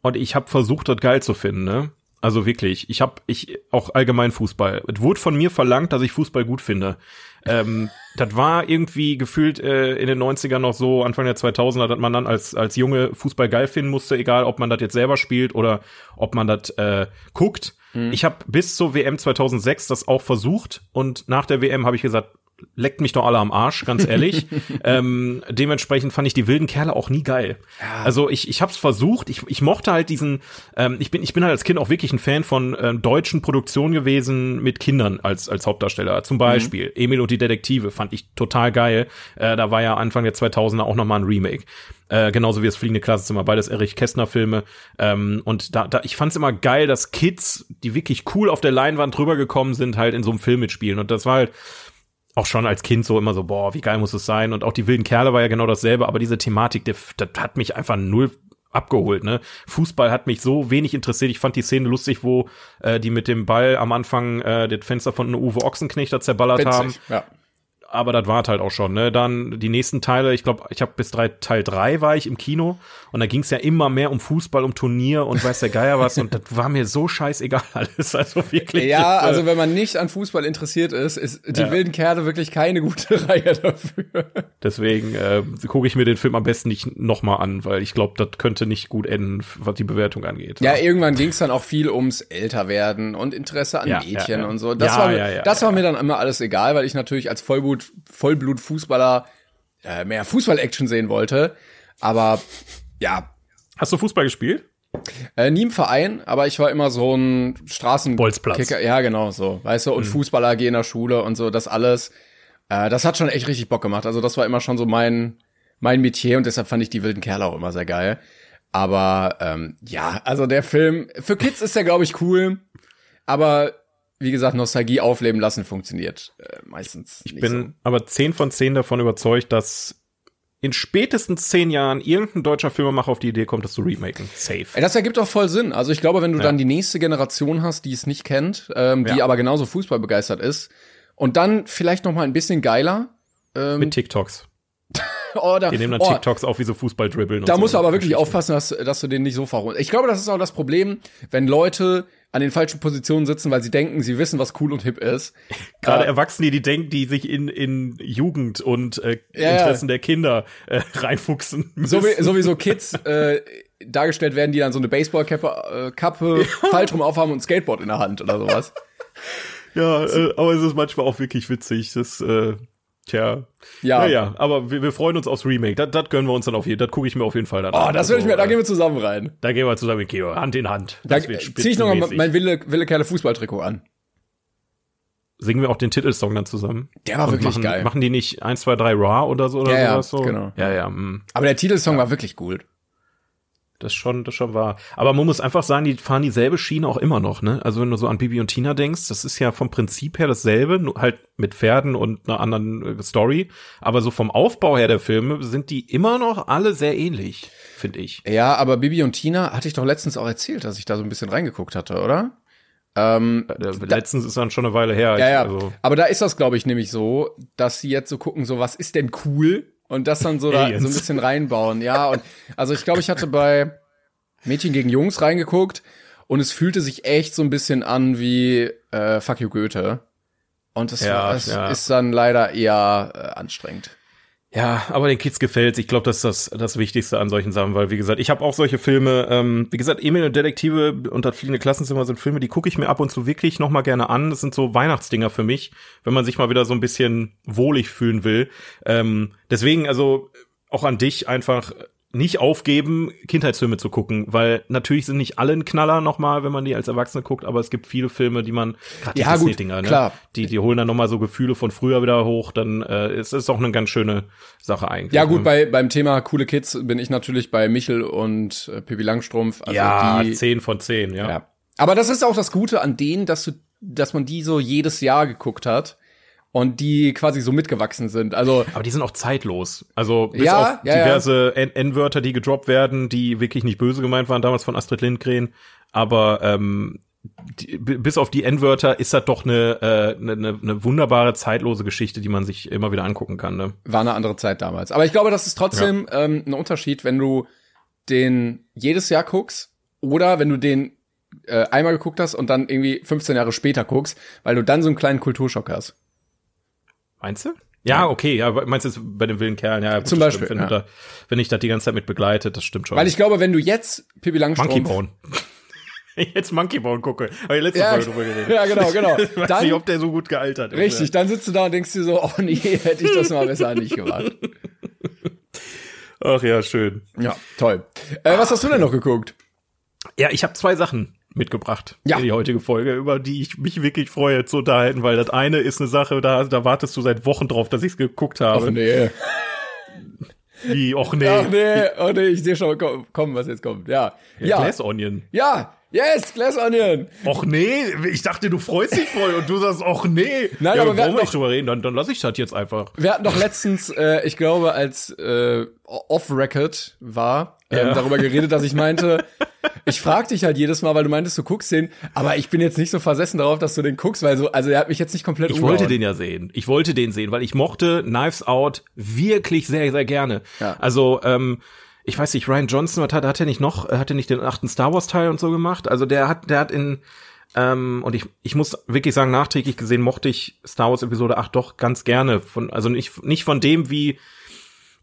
und ich habe versucht, das geil zu finden. Ne? Also wirklich, ich habe ich auch allgemein Fußball. Es wurde von mir verlangt, dass ich Fußball gut finde. Ähm, das war irgendwie gefühlt äh, in den 90ern noch so, Anfang der 2000er, dass man dann als, als Junge Fußball geil finden musste, egal ob man das jetzt selber spielt oder ob man das äh, guckt. Mhm. Ich habe bis zur WM 2006 das auch versucht und nach der WM habe ich gesagt, leckt mich doch alle am Arsch, ganz ehrlich. ähm, dementsprechend fand ich die wilden Kerle auch nie geil. Ja. Also ich, ich hab's versucht, ich, ich mochte halt diesen, ähm, ich bin, ich bin halt als Kind auch wirklich ein Fan von äh, deutschen Produktionen gewesen mit Kindern als, als Hauptdarsteller. Zum Beispiel mhm. Emil und die Detektive fand ich total geil. Äh, da war ja Anfang der 2000er auch noch mal ein Remake. Äh, genauso wie das Fliegende Klassenzimmer, beides Erich Kästner Filme. Ähm, und da, da, ich fand's immer geil, dass Kids, die wirklich cool auf der Leinwand drüber gekommen sind, halt in so einem Film mitspielen. Und das war halt, auch schon als Kind so immer so, boah, wie geil muss es sein? Und auch die wilden Kerle war ja genau dasselbe, aber diese Thematik, das, das hat mich einfach null abgeholt, ne? Fußball hat mich so wenig interessiert. Ich fand die Szene lustig, wo äh, die mit dem Ball am Anfang äh, das Fenster von Uwe Ochsenknecht zerballert Witzig, haben. Ja aber das war halt auch schon, ne? Dann die nächsten Teile, ich glaube, ich habe bis drei, Teil drei war ich im Kino und da ging es ja immer mehr um Fußball, um Turnier und weiß der Geier was und das war mir so scheißegal alles. Also wirklich. Ja, also wenn man nicht an Fußball interessiert ist, ist die ja. wilden Kerle wirklich keine gute Reihe dafür. Deswegen äh, gucke ich mir den Film am besten nicht nochmal an, weil ich glaube, das könnte nicht gut enden, was die Bewertung angeht. Ja, irgendwann ging es dann auch viel ums Älterwerden und Interesse an ja, Mädchen und so. Das, war, mir, das war mir dann immer alles egal, weil ich natürlich als Vollblut Vollblut-Fußballer äh, mehr Fußball-Action sehen wollte. Aber ja. Hast du Fußball gespielt? Äh, nie im Verein, aber ich war immer so ein Straßen Bolzplatz. Ja, genau so. Weißt du, und mhm. Fußballer gehen in der Schule und so, das alles. Äh, das hat schon echt richtig Bock gemacht. Also das war immer schon so mein, mein Metier und deshalb fand ich die wilden Kerle auch immer sehr geil. Aber ähm, ja, also der Film, für Kids ist der, glaube ich, cool. Aber wie gesagt, Nostalgie aufleben lassen funktioniert äh, meistens. Ich bin so. aber zehn von zehn davon überzeugt, dass in spätestens zehn Jahren irgendein deutscher Filmemacher auf die Idee kommt, das zu remaken. Safe. Das ergibt auch voll Sinn. Also ich glaube, wenn du ja. dann die nächste Generation hast, die es nicht kennt, ähm, die ja. aber genauso Fußball begeistert ist, und dann vielleicht noch mal ein bisschen geiler. Ähm, Mit TikToks. oh, da, die nehmen dann oh, TikToks auf, wie so Fußball dribbeln. Da musst so. du aber wirklich aufpassen, dass, dass du den nicht so verrundest. Ich glaube, das ist auch das Problem, wenn Leute an den falschen Positionen sitzen, weil sie denken, sie wissen, was cool und hip ist. Gerade äh, Erwachsene, die denken, die sich in, in Jugend und äh, ja, Interessen der Kinder äh, reinfuchsen. Müssen. So wie, sowieso Kids, äh, dargestellt werden, die dann so eine Baseballkappe, äh, Kappe, falsch rum aufhaben und ein Skateboard in der Hand oder sowas. Ja, äh, aber es ist manchmal auch wirklich witzig. Das, äh, tja. Ja. Naja, aber wir, wir freuen uns aufs Remake. Das, das gönnen wir uns dann auf jeden Fall. Das gucke ich mir auf jeden Fall dann Oh, an. das will ich mir, da äh, gehen wir zusammen rein. Da gehen wir zusammen mit Keo, Hand in Hand. Da Das wird ziehe ich noch mal mein Wille, Wille Kerle Fußballtrikot an. Singen wir auch den Titelsong dann zusammen. Der war Und wirklich machen, geil. Machen die nicht 1, 2, 3 Raw oder so oder Ja, ja, sowas so? genau. Ja, ja, mm. Aber der Titelsong war wirklich gut. Das schon, das schon war. Aber man muss einfach sagen, die fahren dieselbe Schiene auch immer noch, ne? Also wenn du so an Bibi und Tina denkst, das ist ja vom Prinzip her dasselbe, nur halt mit Pferden und einer anderen äh, Story. Aber so vom Aufbau her der Filme sind die immer noch alle sehr ähnlich, finde ich. Ja, aber Bibi und Tina hatte ich doch letztens auch erzählt, dass ich da so ein bisschen reingeguckt hatte, oder? Ähm, Äh, Letztens ist dann schon eine Weile her. ja, ja. Also, Aber da ist das, glaube ich, nämlich so, dass sie jetzt so gucken, so was ist denn cool? Und das dann so da so ein bisschen reinbauen. Ja, und also ich glaube, ich hatte bei Mädchen gegen Jungs reingeguckt und es fühlte sich echt so ein bisschen an wie äh, Fuck you Goethe. Und es, Ja, es ja. ist dann leider eher äh, anstrengend. Ja, aber den Kids gefällt's. Ich glaube, das ist das, das Wichtigste an solchen Sachen, weil wie gesagt, ich habe auch solche Filme, ähm, wie gesagt, Emil und Detektive und das fliegende Klassenzimmer sind Filme, die gucke ich mir ab und zu wirklich noch mal gerne an. Das sind so Weihnachtsdinger für mich, wenn man sich mal wieder so ein bisschen wohlig fühlen will. Ähm, deswegen, also auch an dich einfach nicht aufgeben, Kindheitsfilme zu gucken, weil natürlich sind nicht alle ein Knaller nochmal, wenn man die als Erwachsene guckt, aber es gibt viele Filme, die man, gerade die Ja, gut, Disney-Dinger, ne? Die, die holen dann nochmal so Gefühle von früher wieder hoch, dann äh, ist es auch eine ganz schöne Sache eigentlich. Ja gut, ne? bei, beim Thema coole Kids bin ich natürlich bei Michel und äh, Pippi Langstrumpf. Also ja, die, 10 von 10, ja. Ja. Aber das ist auch das Gute an denen, dass du, dass man die so jedes Jahr geguckt hat und die quasi so mitgewachsen sind. Also Aber die sind auch zeitlos. Also bis Ja, auf ja, ja. diverse N- N-Wörter, die gedroppt werden, die wirklich nicht böse gemeint waren, damals von Astrid Lindgren. Aber ähm, die, bis auf die N-Wörter ist das doch eine, äh, eine, eine, eine wunderbare, zeitlose Geschichte, die man sich immer wieder angucken kann. Ne? war eine andere Zeit damals. Aber ich glaube, das ist trotzdem ähm, ein Unterschied, wenn du den jedes Jahr guckst oder wenn du den äh, einmal geguckt hast und dann irgendwie 15 Jahre später guckst, weil du dann so einen kleinen Kulturschock hast. Meinst du? Ja, okay, ja, meinst du jetzt bei den wilden Kerlen? Ja, gut, Zum Beispiel, Stimmt, wenn, ja. da, wenn ich das die ganze Zeit mit begleitet, das stimmt schon. Weil ich glaube, wenn du jetzt Pippi Langstrumpf Monkey Bone. jetzt Monkey Bone gucke. Habe ich letzte Ja, Folge drüber geredet. ja, genau, genau. Ich weiß Dann- nicht, ob der so gut gealtert ist. Richtig, dann sitzt du da und denkst dir so, oh nee, hätte ich das mal besser nicht gemacht. Ach ja, schön. Ja, toll. Äh, was hast du denn noch geguckt? Ja, ich habe zwei Sachen mitgebracht Ja. in die heutige Folge, über die ich mich wirklich freue zu unterhalten, weil das eine ist eine Sache, da, da wartest du seit Wochen drauf, dass ich es geguckt habe. Ach nee. Wie, och nee. Ach nee, oh nee, ich sehe schon komm, komm, was jetzt kommt. Ja. Ja. Glass Onion. Ja. Yes, Glass Onion. Och nee, ich dachte, du freust dich voll und du sagst, och nee. Nein, ja, aber hatten wir nicht drüber reden, dann, dann lass ich das jetzt einfach. Wir hatten doch letztens, äh, ich glaube, als äh, Off-Record war, ähm, Ja. darüber geredet, dass ich meinte, ich frag dich halt jedes Mal, weil du meintest, du guckst den, aber ich bin jetzt nicht so versessen darauf, dass du den guckst, weil so, also er hat mich jetzt nicht komplett Ich umgehauen. wollte den ja sehen. Ich wollte den sehen, weil ich mochte Knives Out wirklich sehr, sehr gerne. Ja. Also, ähm, ich weiß nicht, Ryan Johnson, was hat, hat er nicht noch, hat er nicht den achten Star Wars Teil und so gemacht? Also der hat, der hat in, ähm, und ich, ich muss wirklich sagen, nachträglich gesehen mochte ich Star Wars Episode 8 doch ganz gerne. Von, also nicht, nicht von dem, wie,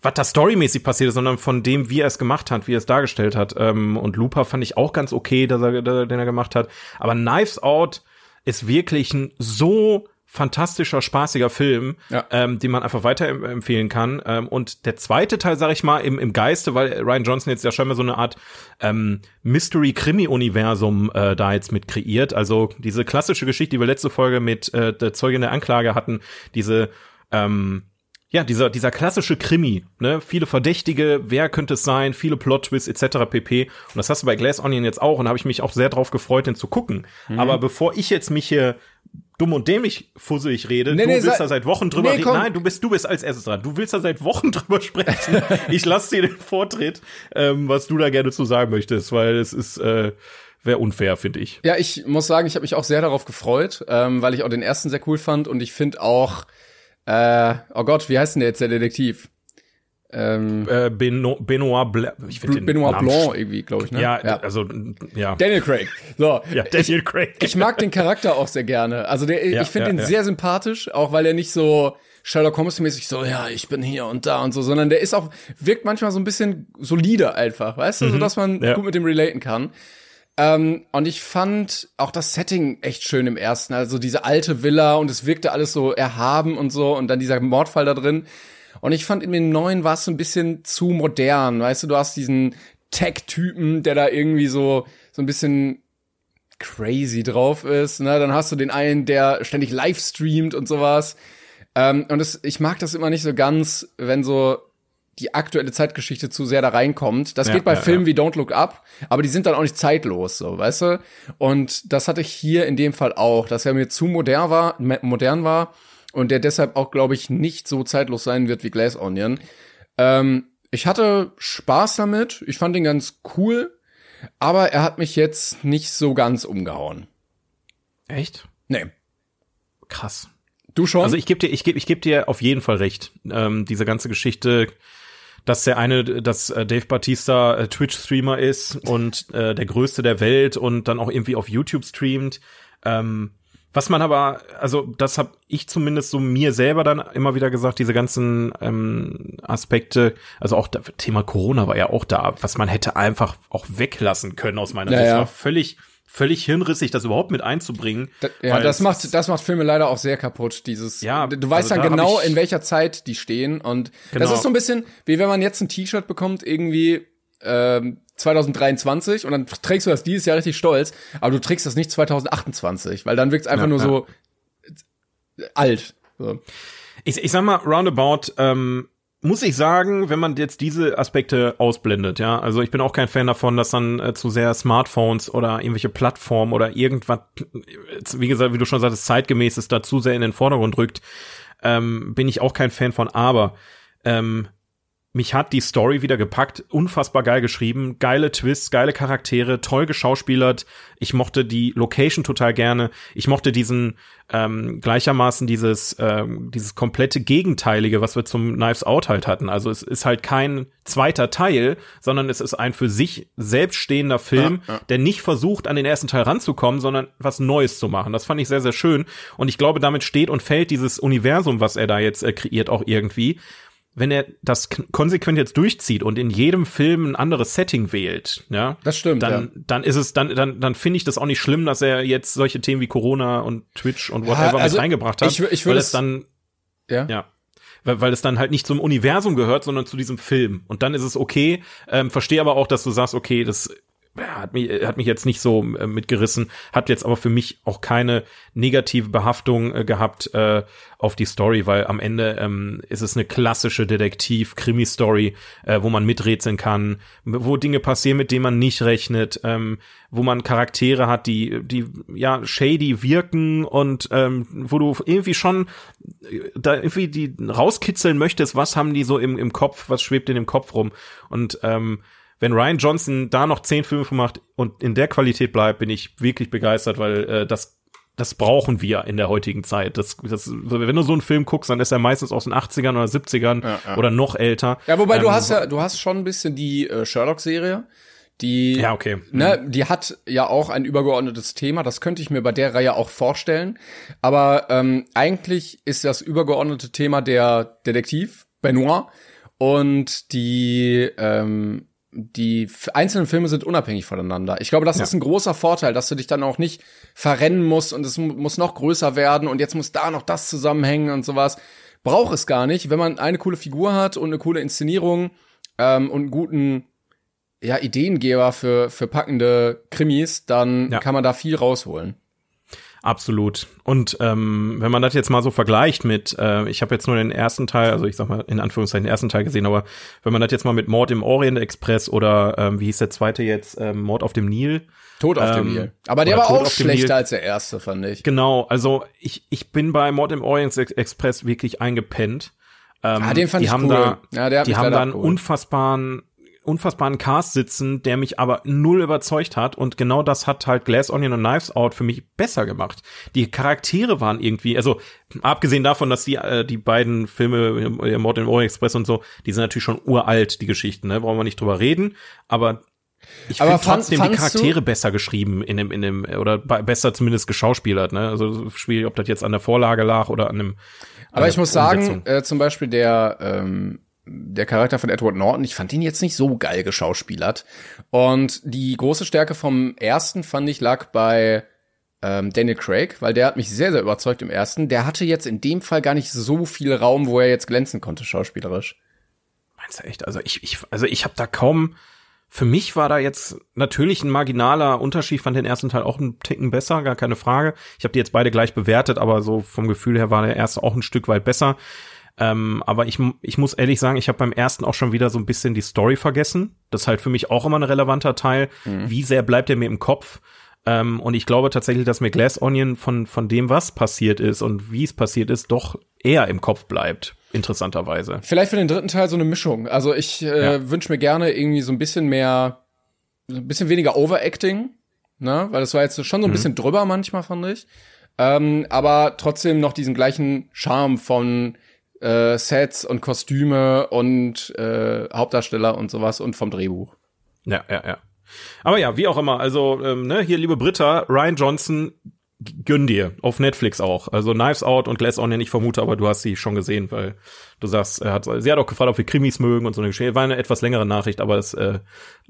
was da storymäßig passiert ist, sondern von dem, wie er es gemacht hat, wie er es dargestellt hat. Ähm, und Looper fand ich auch ganz okay, dass er, den er gemacht hat. Aber Knives Out ist wirklich ein so fantastischer, spaßiger Film, Ja. ähm, den man einfach weiterempfehlen kann. Ähm, und der zweite Teil, sag ich mal, im, im Geiste, weil Ryan Johnson jetzt ja scheinbar so eine Art ähm, Mystery-Krimi-Universum äh, da jetzt mit kreiert. Also diese klassische Geschichte, die wir letzte Folge mit äh, der Zeugin der Anklage hatten, diese ähm, ja, dieser, dieser klassische Krimi, ne, viele Verdächtige, wer könnte es sein, viele Plot-Twists etc. pp. Und das hast du bei Glass Onion jetzt auch und habe ich mich auch sehr drauf gefreut, den zu gucken. Mhm. Aber bevor ich jetzt mich hier dumm und dämlich fusselig rede, Nee, du nee, willst da seit Wochen drüber Nee, reden. Nein, du bist, du bist als erstes dran. Du willst da seit Wochen drüber sprechen. ich lasse dir den Vortritt, ähm, was du da gerne zu sagen möchtest, weil es ist, äh, wäre unfair, finde ich. Ja, ich muss sagen, ich habe mich auch sehr darauf gefreut, ähm, weil ich auch den ersten sehr cool fand und ich finde auch, äh, oh Gott, wie heißt denn der jetzt der Detektiv? Ähm, Äh, Beno Benoit Blanc. Ich Benoit Namen Blanc irgendwie, glaube ich, ne? Ja, also, ja. Daniel Craig. So. ja, Daniel Craig. Ich mag den Charakter auch sehr gerne. Also der, Ja, ich finde ja, ihn ja. sehr sympathisch, auch weil er nicht so Sherlock Holmes mäßig so, ja, ich bin hier und da und so, sondern der ist auch, wirkt manchmal so ein bisschen solide einfach, weißt du, so dass man Ja. gut mit dem relaten kann. Ähm, und ich fand auch das Setting echt schön im ersten. Also diese alte Villa und es wirkte alles so erhaben und so und dann dieser Mordfall da drin. Und ich fand in den neuen war es so ein bisschen zu modern. Weißt du, du hast diesen Tech-Typen, der da irgendwie so, so ein bisschen crazy drauf ist. Ne? Dann hast du den einen, der ständig live streamt und sowas. Ähm, und das, ich mag das immer nicht so ganz, wenn so die aktuelle Zeitgeschichte zu sehr da reinkommt. Das Ja, geht bei ja, Filmen ja. wie Don't Look Up, aber die sind dann auch nicht zeitlos, so, weißt du? Und das hatte ich hier in dem Fall auch, dass er mir zu modern war, modern war und der deshalb auch, glaube ich, nicht so zeitlos sein wird wie Glass Onion. Ähm, ich hatte Spaß damit, ich fand ihn ganz cool, aber er hat mich jetzt nicht so ganz umgehauen. Echt? Nee. Krass. Du schon? Also ich gebe dir, ich gebe, ich gebe dir auf jeden Fall recht. Ähm, diese ganze Geschichte, dass der eine, dass äh, Dave Batista äh, Twitch-Streamer ist und äh, der größte der Welt und dann auch irgendwie auf YouTube streamt. Ähm, was man aber, also das habe ich zumindest so mir selber dann immer wieder gesagt, diese ganzen ähm, Aspekte, also auch das Thema Corona war ja auch da, was man hätte einfach auch weglassen können aus meiner Ja, Sicht. ja. War völlig, völlig hirnrissig, das überhaupt mit einzubringen. Da, ja, das macht, das macht Filme leider auch sehr kaputt. Dieses, Ja, du weißt also dann da genau, in welcher Zeit die stehen. Und das Genau. ist so ein bisschen, wie wenn man jetzt ein T-Shirt bekommt, irgendwie ähm, 2023 und dann trägst du das dieses Jahr richtig stolz, aber du trägst das nicht 2028, weil dann wirkt es einfach Ja, nur ja. so alt. So. Ich, ich sag mal, roundabout, ähm, muss ich sagen, wenn man jetzt diese Aspekte ausblendet, ja, also ich bin auch kein Fan davon, dass dann äh, zu sehr Smartphones oder irgendwelche Plattformen oder irgendwas, äh, wie gesagt, wie du schon sagtest, zeitgemäßes da zu sehr in den Vordergrund rückt, ähm, bin ich auch kein Fan von, aber ähm, mich hat die Story wieder gepackt, unfassbar geil geschrieben, geile Twists, geile Charaktere, toll geschauspielert. Ich mochte die Location total gerne. Ich mochte diesen ähm, gleichermaßen dieses ähm, dieses komplette Gegenteilige, was wir zum Knives Out halt hatten. Also es ist halt kein zweiter Teil, sondern es ist ein für sich selbststehender Film, Ja, ja. der nicht versucht, an den ersten Teil ranzukommen, sondern was Neues zu machen. Das fand ich sehr, sehr schön. Und ich glaube, damit steht und fällt dieses Universum, was er da jetzt äh, kreiert, auch irgendwie wenn er das konsequent jetzt durchzieht und in jedem Film ein anderes Setting wählt, ja, Das stimmt, dann, ja. dann ist es, dann, dann, dann finde ich das auch nicht schlimm, dass er jetzt solche Themen wie Corona und Twitch und whatever also mit reingebracht hat, ich ich weil es dann, Ja. ja, weil, weil es dann halt nicht zum Universum gehört, sondern zu diesem Film. Und dann ist es okay. Ähm, Verstehe aber auch, dass du sagst, okay, das ja, hat mich, hat mich jetzt nicht so äh, mitgerissen, hat jetzt aber für mich auch keine negative Behaftung äh, gehabt äh, auf die Story, weil am Ende ähm, ist es eine klassische Detektiv-Krimi-Story, äh, wo man miträtseln kann, wo Dinge passieren, mit denen man nicht rechnet, ähm, wo man Charaktere hat, die, die ja shady wirken und ähm, wo du irgendwie schon äh, da irgendwie die rauskitzeln möchtest, was haben die so im, im Kopf, was schwebt in dem Kopf rum. Und ähm, wenn Ryan Johnson da noch zehn Filme macht und in der Qualität bleibt, bin ich wirklich begeistert, weil äh, das das brauchen wir in der heutigen Zeit. Das, das, wenn du so einen Film guckst, dann ist er meistens aus den 80ern oder 70ern Ja, ja. oder noch älter. Ja, wobei du Ähm, hast ja, du hast schon ein bisschen die äh, Sherlock-Serie, die, Ja, okay. ne, die hat ja auch ein übergeordnetes Thema. Das könnte ich mir bei der Reihe auch vorstellen. Aber ähm, eigentlich ist das übergeordnete Thema der Detektiv Benoit und die ähm, die einzelnen Filme sind unabhängig voneinander. Ich glaube, das Ja. ist ein großer Vorteil, dass du dich dann auch nicht verrennen musst und es mu- muss noch größer werden und jetzt muss da noch das zusammenhängen und sowas. Braucht es gar nicht. Wenn man eine coole Figur hat und eine coole Inszenierung ähm, und einen guten ja, Ideengeber für, für packende Krimis, dann Ja. kann man da viel rausholen. Absolut. Und ähm, wenn man das jetzt mal so vergleicht mit, äh, ich habe jetzt nur den ersten Teil, also ich sag mal in Anführungszeichen den ersten Teil gesehen, aber wenn man das jetzt mal mit Mord im Orient Express oder ähm, wie hieß der zweite jetzt, ähm, Mord auf dem Nil, Tod auf dem Ähm, Nil. Aber der war Tod auch schlechter als der erste, fand ich. genau, also ich, ich bin bei Mord im Orient Ex- Express wirklich eingepennt. Ähm, Ah, den fand die ich haben cool. Da, Ja, der hat die haben da einen abgeholt. unfassbaren, unfassbaren Cast sitzen, der mich aber null überzeugt hat. Und genau das hat halt Glass Onion und Knives Out für mich besser gemacht. Die Charaktere waren irgendwie, also abgesehen davon, dass die, äh, die beiden Filme, äh, Mord im Orient Express und so, die sind natürlich schon uralt, die Geschichten, ne? Brauchen wir nicht drüber reden. Aber ich finde trotzdem die Charaktere besser geschrieben in dem, in dem, oder be- besser zumindest geschauspielert, ne? Also schwierig, ob das jetzt an der Vorlage lag oder an dem, Aber ich muss sagen, Umsetzung. äh, zum Beispiel der, ähm, der Charakter von Edward Norton, ich fand ihn jetzt nicht so geil geschauspielert. Und die große Stärke vom ersten, fand ich, lag bei ähm, Daniel Craig, weil der hat mich sehr, sehr überzeugt im ersten. Der hatte jetzt in dem Fall gar nicht so viel Raum, wo er jetzt glänzen konnte, schauspielerisch. Meinst du echt? Also ich, ich also ich habe da kaum. Für mich war da jetzt natürlich ein marginaler Unterschied. Fand den ersten Teil auch einen Ticken besser, gar keine Frage. Ich habe die jetzt beide gleich bewertet, aber so vom Gefühl her war der erste auch ein Stück weit besser. Ähm, aber ich, ich muss ehrlich sagen, ich habe beim ersten auch schon wieder so ein bisschen die Story vergessen. Das ist halt für mich auch immer ein relevanter Teil. Wie sehr bleibt er mir im Kopf? Ähm, und ich glaube tatsächlich, dass mir Glass Onion von, von dem, was passiert ist und wie es passiert ist, doch eher im Kopf bleibt. Interessanterweise. Vielleicht für den dritten Teil so eine Mischung. Also ich äh, Ja. wünsche mir gerne irgendwie so ein bisschen mehr, so ein bisschen weniger Overacting, ne? Weil das war jetzt schon so ein bisschen drüber manchmal, fand ich. Ähm, aber trotzdem noch diesen gleichen Charme von äh, Sets und Kostüme und äh, Hauptdarsteller und sowas und vom Drehbuch. Ja, ja, ja. Aber ja, wie auch immer, also ähm, ne, hier liebe Britta, Ryan Johnson, gönn dir, auf Netflix auch. Also Knives Out und Glass Onion, ich vermute, aber du hast sie schon gesehen, weil du sagst, er hat, sie hat auch gefragt, ob wir Krimis mögen und so eine Geschichte. War eine etwas längere Nachricht, aber es äh,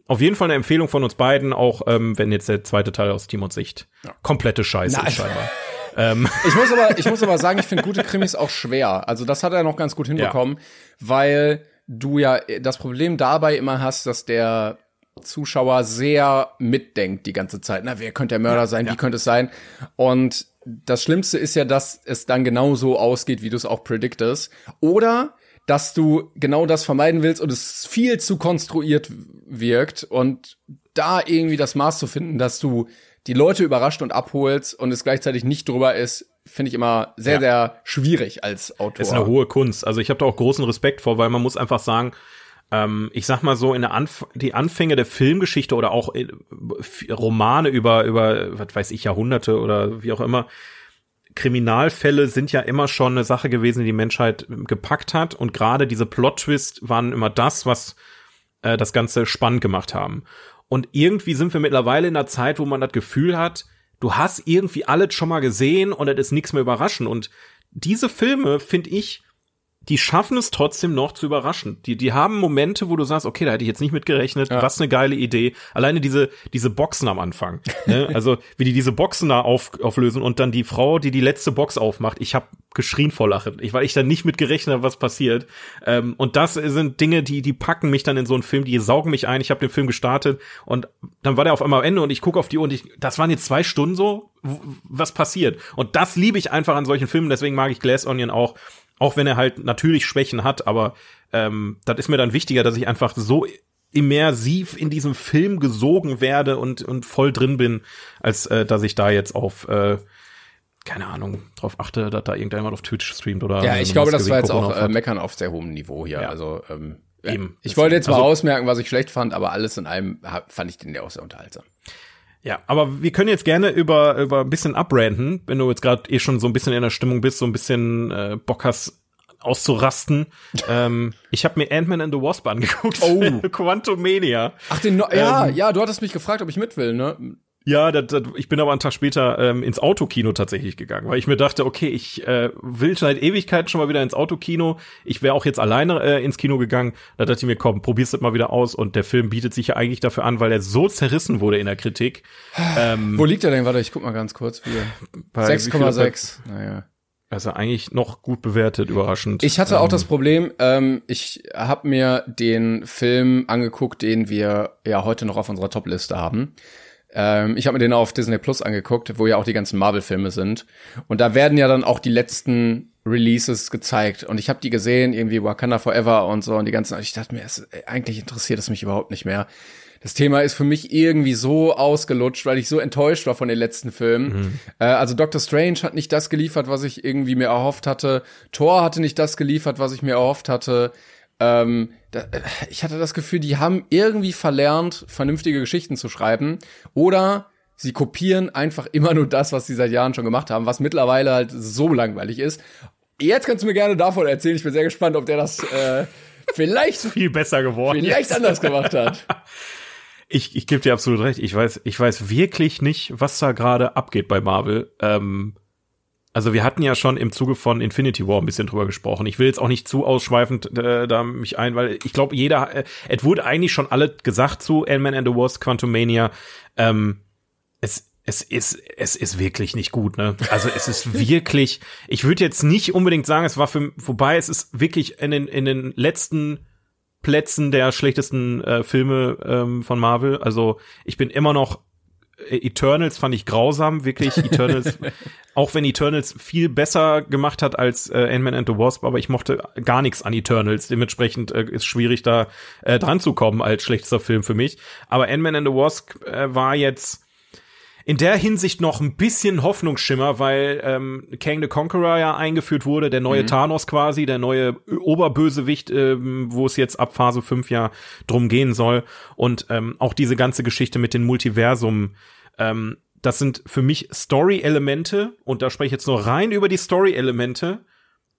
auf jeden Fall eine Empfehlung von uns beiden, auch ähm, wenn jetzt der zweite Teil aus Timons Sicht komplette Scheiße Nein. ist scheinbar. ähm, Ich muss aber, ich muss aber sagen, ich finde gute Krimis auch schwer. Also das hat er noch ganz gut hinbekommen, weil du ja das Problem dabei immer hast, dass der Zuschauer sehr mitdenkt die ganze Zeit. Na, wer könnte der Mörder sein? Wie könnte es sein? Und das Schlimmste ist ja, dass es dann genau so ausgeht, wie du es auch prediktest. Oder dass du genau das vermeiden willst und es viel zu konstruiert wirkt und da irgendwie das Maß zu finden, dass du die Leute überrascht und abholst und es gleichzeitig nicht drüber ist, finde ich immer sehr, Ja. sehr schwierig als Autor. ist eine hohe Kunst. Also ich habe da auch großen Respekt vor, weil man muss einfach sagen, ähm, ich sag mal so in der Anf die Anfänge der Filmgeschichte oder auch äh, Romane über über was weiß ich Jahrhunderte oder wie auch immer. Kriminalfälle sind ja immer schon eine Sache gewesen, die die Menschheit gepackt hat und gerade diese Plot-Twist waren immer das, was äh, das Ganze spannend gemacht haben. Und irgendwie sind wir mittlerweile in einer Zeit, wo man das Gefühl hat, du hast irgendwie alles schon mal gesehen und es ist nichts mehr überraschend. Und diese Filme, finde ich, die schaffen es trotzdem noch zu überraschen. Die, die haben Momente, wo du sagst, okay, da hätte ich jetzt nicht mit gerechnet, was eine geile Idee. Alleine diese, diese Boxen am Anfang. Ne? Also, wie die diese Boxen da auf, auflösen und dann die Frau, die die letzte Box aufmacht. Ich habe geschrien vor Lachen, ich, weil ich da nicht mit gerechnet habe, was passiert. Ähm, und das sind Dinge, die, die packen mich dann in so einen Film, die saugen mich ein. Ich habe den Film gestartet und dann war der auf einmal am Ende und ich gucke auf die Uhr und ich, das waren jetzt zwei Stunden so, was passiert? Und das liebe ich einfach an solchen Filmen, deswegen mag ich Glass Onion auch. Auch wenn er halt natürlich Schwächen hat, aber ähm, das ist mir dann wichtiger, dass ich einfach so immersiv in diesem Film gesogen werde und, und voll drin bin, als äh, dass ich da jetzt auf, äh, keine Ahnung, drauf achte, dass da irgendjemand auf Twitch streamt oder Ja, ich glaube, das war jetzt Corona auch äh. Meckern auf sehr hohem Niveau hier. Ja. Also ähm, ja. Eben. Ich wollte jetzt mal Also- ausmerken, was ich schlecht fand, aber alles in allem fand ich den ja auch sehr unterhaltsam. Ja, aber wir können jetzt gerne über über ein bisschen abranden, wenn du jetzt gerade eh schon so ein bisschen in der Stimmung bist, so ein bisschen äh, Bock hast auszurasten. ähm, ich habe mir Ant-Man and the Wasp angeguckt. Oh. Quantumania. Ach, den no ja, ja, du hattest mich gefragt, ob ich mit will, ne? Ja, das, das, ich bin aber einen Tag später ähm, ins Autokino tatsächlich gegangen, weil ich mir dachte, okay, ich äh, will seit Ewigkeiten schon mal wieder ins Autokino. Ich wäre auch jetzt alleine äh, ins Kino gegangen. Da dachte ich mir, komm, probier's das mal wieder aus. Und der Film bietet sich ja eigentlich dafür an, weil er so zerrissen wurde in der Kritik. Ähm, Wo liegt er denn? Warte, ich guck mal ganz kurz. Wie bei- wie viel- 6,6. Naja. Also eigentlich noch gut bewertet, überraschend. Ich hatte auch Ähm, das Problem, ähm, ich habe mir den Film angeguckt, den wir ja heute noch auf unserer Top-Liste haben. Ähm, ich habe mir den auf Disney Plus angeguckt, wo ja auch die ganzen Marvel-Filme sind. Und da werden ja dann auch die letzten Releases gezeigt. Und ich habe die gesehen, irgendwie Wakanda Forever und so und die ganzen. Ich dachte mir, es, eigentlich interessiert es mich überhaupt nicht mehr. Das Thema ist für mich irgendwie so ausgelutscht, weil ich so enttäuscht war von den letzten Filmen. Äh, also Doctor Strange hat nicht das geliefert, was ich irgendwie mir erhofft hatte. Thor hatte nicht das geliefert, was ich mir erhofft hatte. Ähm, da, ich hatte das Gefühl, die haben irgendwie verlernt, vernünftige Geschichten zu schreiben. Oder sie kopieren einfach immer nur das, was sie seit Jahren schon gemacht haben, was mittlerweile halt so langweilig ist. Jetzt kannst du mir gerne davon erzählen. Ich bin sehr gespannt, ob der das äh, vielleicht, viel besser geworden. vielleicht jetzt. anders gemacht hat. Ich, ich gebe dir absolut recht. Ich weiß, ich weiß wirklich nicht, was da gerade abgeht bei Marvel. Ähm, Also wir hatten ja schon im Zuge von Infinity War ein bisschen drüber gesprochen. Ich will jetzt auch nicht zu ausschweifend äh, da mich ein, weil ich glaube, jeder, äh, es wurde eigentlich schon alle gesagt zu Ant-Man and the Wasp, Quantumania. Ähm, es, es ist, es ist wirklich nicht gut, ne? Also es ist wirklich, ich würde jetzt nicht unbedingt sagen, es war für, wobei es ist wirklich in den, in den letzten Plätzen der schlechtesten äh, Filme ähm, von Marvel. Also ich bin immer noch Eternals fand ich grausam, wirklich. Eternals, auch wenn Eternals viel besser gemacht hat als äh, Ant-Man and the Wasp, aber ich mochte gar nichts an Eternals, dementsprechend äh, ist schwierig da äh, dran zu kommen als schlechtester Film für mich, aber Ant-Man and the Wasp äh, war jetzt in der Hinsicht noch ein bisschen Hoffnungsschimmer, weil ähm, Kang the Conqueror ja eingeführt wurde, der neue mhm. Thanos quasi, der neue Oberbösewicht, ähm, wo es jetzt ab Phase 5 ja drum gehen soll. Und ähm, auch diese ganze Geschichte mit dem Multiversum, ähm, das sind für mich Story-Elemente, und da spreche ich jetzt nur rein über die Story-Elemente,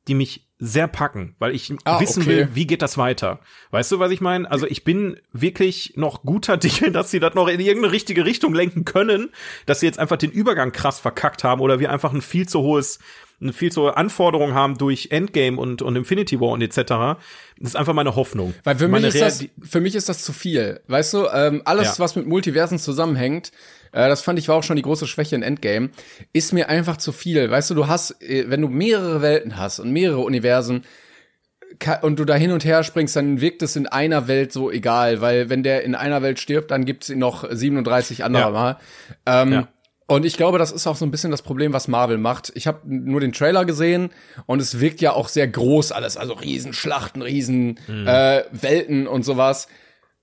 die mich sehr packen, weil ich ah, wissen okay. will, wie geht das weiter. Weißt du, was ich meine? Also ich bin wirklich noch guter Dinge, dass sie das noch in irgendeine richtige Richtung lenken können, dass sie jetzt einfach den Übergang krass verkackt haben oder wir einfach ein viel zu hohes viel zu hohe Anforderung haben durch Endgame und, und Infinity War und etc. Das ist einfach meine Hoffnung. Weil für, mich ist, das, für mich ist das zu viel. Weißt du, ähm, alles, ja. was mit Multiversen zusammenhängt, äh, das fand ich war auch schon die große Schwäche in Endgame, ist mir einfach zu viel. Weißt du, du hast, äh, wenn du mehrere Welten hast und mehrere Universen, und du da hin und her springst, dann wirkt es in einer Welt so egal, weil wenn der in einer Welt stirbt, dann gibt's ihn noch 37 andere ja. Mal. Ähm, ja. Und ich glaube, das ist auch so ein bisschen das Problem, was Marvel macht. Ich habe nur den Trailer gesehen und es wirkt ja auch sehr groß alles, also Riesenschlachten, Riesen mhm. äh, Welten und sowas.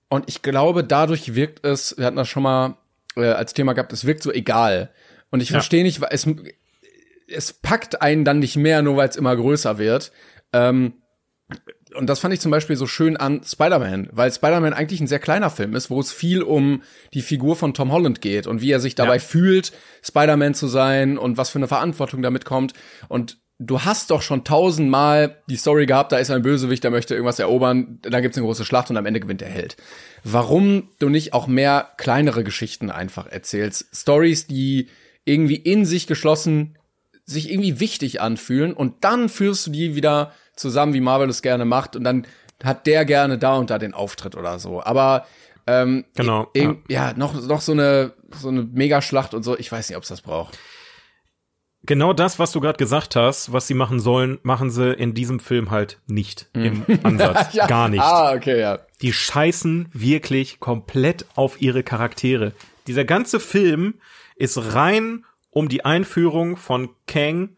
Und ich glaube, dadurch wirkt es, wir hatten das schon mal äh, als Thema gehabt, es wirkt so egal. Und ich ja. verstehe nicht, es, es packt einen dann nicht mehr, nur weil es immer größer wird. Ähm, und das fand ich zum Beispiel so schön an Spider-Man, weil Spider-Man eigentlich ein sehr kleiner Film ist, wo es viel um die Figur von Tom Holland geht und wie er sich dabei ja. fühlt, Spider-Man zu sein und was für eine Verantwortung damit kommt. Und du hast doch schon tausendmal die Story gehabt, da ist ein Bösewicht, der möchte irgendwas erobern, da gibt's eine große Schlacht und am Ende gewinnt der Held. Warum du nicht auch mehr kleinere Geschichten einfach erzählst? Stories, die irgendwie in sich geschlossen sich irgendwie wichtig anfühlen und dann führst du die wieder zusammen, wie Marvel es gerne macht und dann hat der gerne da und da den Auftritt oder so. Aber ähm, genau, ja. ja, noch noch so eine so eine Megaschlacht und so. Ich weiß nicht, ob es das braucht. Genau das, was du gerade gesagt hast, was sie machen sollen, machen sie in diesem Film halt nicht mhm. im Ansatz. ja. Gar nicht. Ah, okay, ja. Die scheißen wirklich komplett auf ihre Charaktere. Dieser ganze Film ist rein um die Einführung von Kang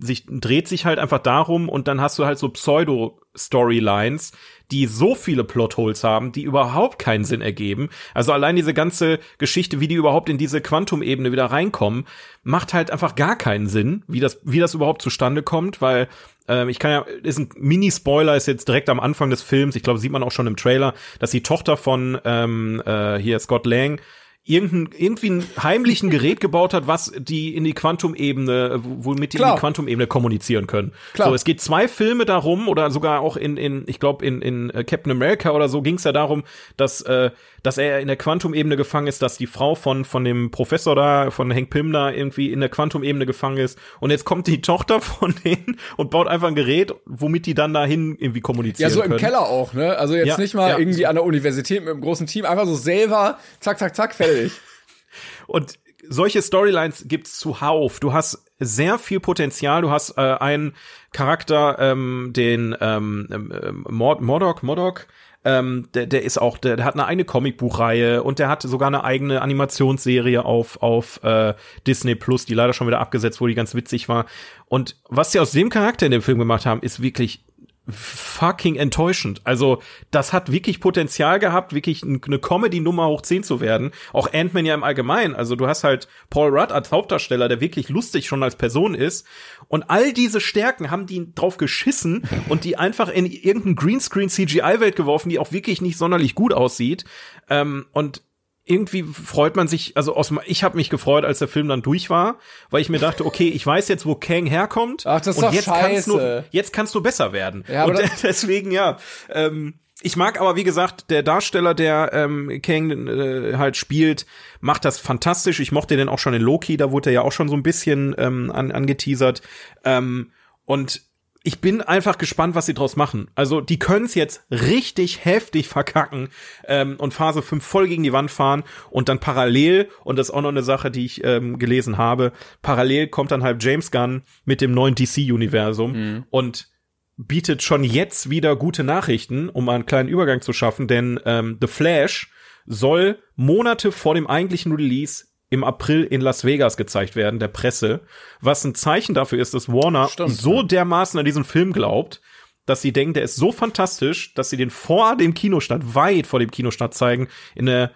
sich, dreht sich halt einfach darum und dann hast du halt so Pseudo-Storylines, die so viele Plotholes haben, die überhaupt keinen Sinn ergeben. Also allein diese ganze Geschichte, wie die überhaupt in diese Quantum-Ebene wieder reinkommen, macht halt einfach gar keinen Sinn, wie das, wie das überhaupt zustande kommt, weil ähm, ich kann ja, ist ein Mini-Spoiler, ist jetzt direkt am Anfang des Films, ich glaube, sieht man auch schon im Trailer, dass die Tochter von ähm, äh, hier Scott Lang irgendein, irgendwie ein heimlichen Gerät gebaut hat, was die in die Quantumebene, womit die Klar. in die Quantumebene kommunizieren können. Klar. So, es geht zwei Filme darum, oder sogar auch in, in ich glaube, in, in äh, Captain America oder so ging es ja darum, dass, äh, dass er in der Quantumebene gefangen ist, dass die Frau von, von dem Professor da, von Hank Pym da irgendwie in der Quantumebene gefangen ist. Und jetzt kommt die Tochter von denen und baut einfach ein Gerät, womit die dann dahin irgendwie kommunizieren Ja, so können. im Keller auch, ne? Also jetzt ja, nicht mal ja, irgendwie an der Universität mit einem großen Team, einfach so selber, zack, zack, zack, fertig Ehrlich. Und solche Storylines gibt's zuhauf. Du hast sehr viel Potenzial. Du hast äh, einen Charakter, ähm, den ähm, ähm, Modok, Modok, ähm, der, der ist auch, der, der hat eine eigene Comicbuchreihe und der hat sogar eine eigene Animationsserie auf auf äh, Disney Plus, die leider schon wieder abgesetzt wurde, die ganz witzig war. Und was sie aus dem Charakter in dem Film gemacht haben, ist wirklich fucking enttäuschend. Also, das hat wirklich Potenzial gehabt, wirklich eine Comedy-Nummer hoch 10 zu werden. Auch Ant-Man ja im Allgemeinen. Also, du hast halt Paul Rudd als Hauptdarsteller, der wirklich lustig schon als Person ist. Und all diese Stärken haben die drauf geschissen und die einfach in irgendein Greenscreen CGI-Welt geworfen, die auch wirklich nicht sonderlich gut aussieht. Ähm, und irgendwie freut man sich, also aus, ich habe mich gefreut, als der Film dann durch war, weil ich mir dachte, okay, ich weiß jetzt, wo Kang herkommt. Ach, das ist und jetzt scheiße. Kannst du, jetzt kannst du besser werden. Ja, und deswegen, ja, ähm, ich mag aber, wie gesagt, der Darsteller, der ähm, Kang äh, halt spielt, macht das fantastisch. Ich mochte den auch schon in Loki, da wurde er ja auch schon so ein bisschen ähm, an, angeteasert. Ähm, und ich bin einfach gespannt, was sie draus machen. Also die können es jetzt richtig heftig verkacken ähm, und Phase 5 voll gegen die Wand fahren und dann parallel, und das ist auch noch eine Sache, die ich ähm, gelesen habe, parallel kommt dann halt James Gunn mit dem neuen DC-Universum mhm. und bietet schon jetzt wieder gute Nachrichten, um einen kleinen Übergang zu schaffen, denn ähm, The Flash soll Monate vor dem eigentlichen Release im April in Las Vegas gezeigt werden, der Presse, was ein Zeichen dafür ist, dass Warner Stimmt, so dermaßen an diesen Film glaubt, dass sie denken, der ist so fantastisch, dass sie den vor dem Kinostart, weit vor dem Kinostart zeigen, in der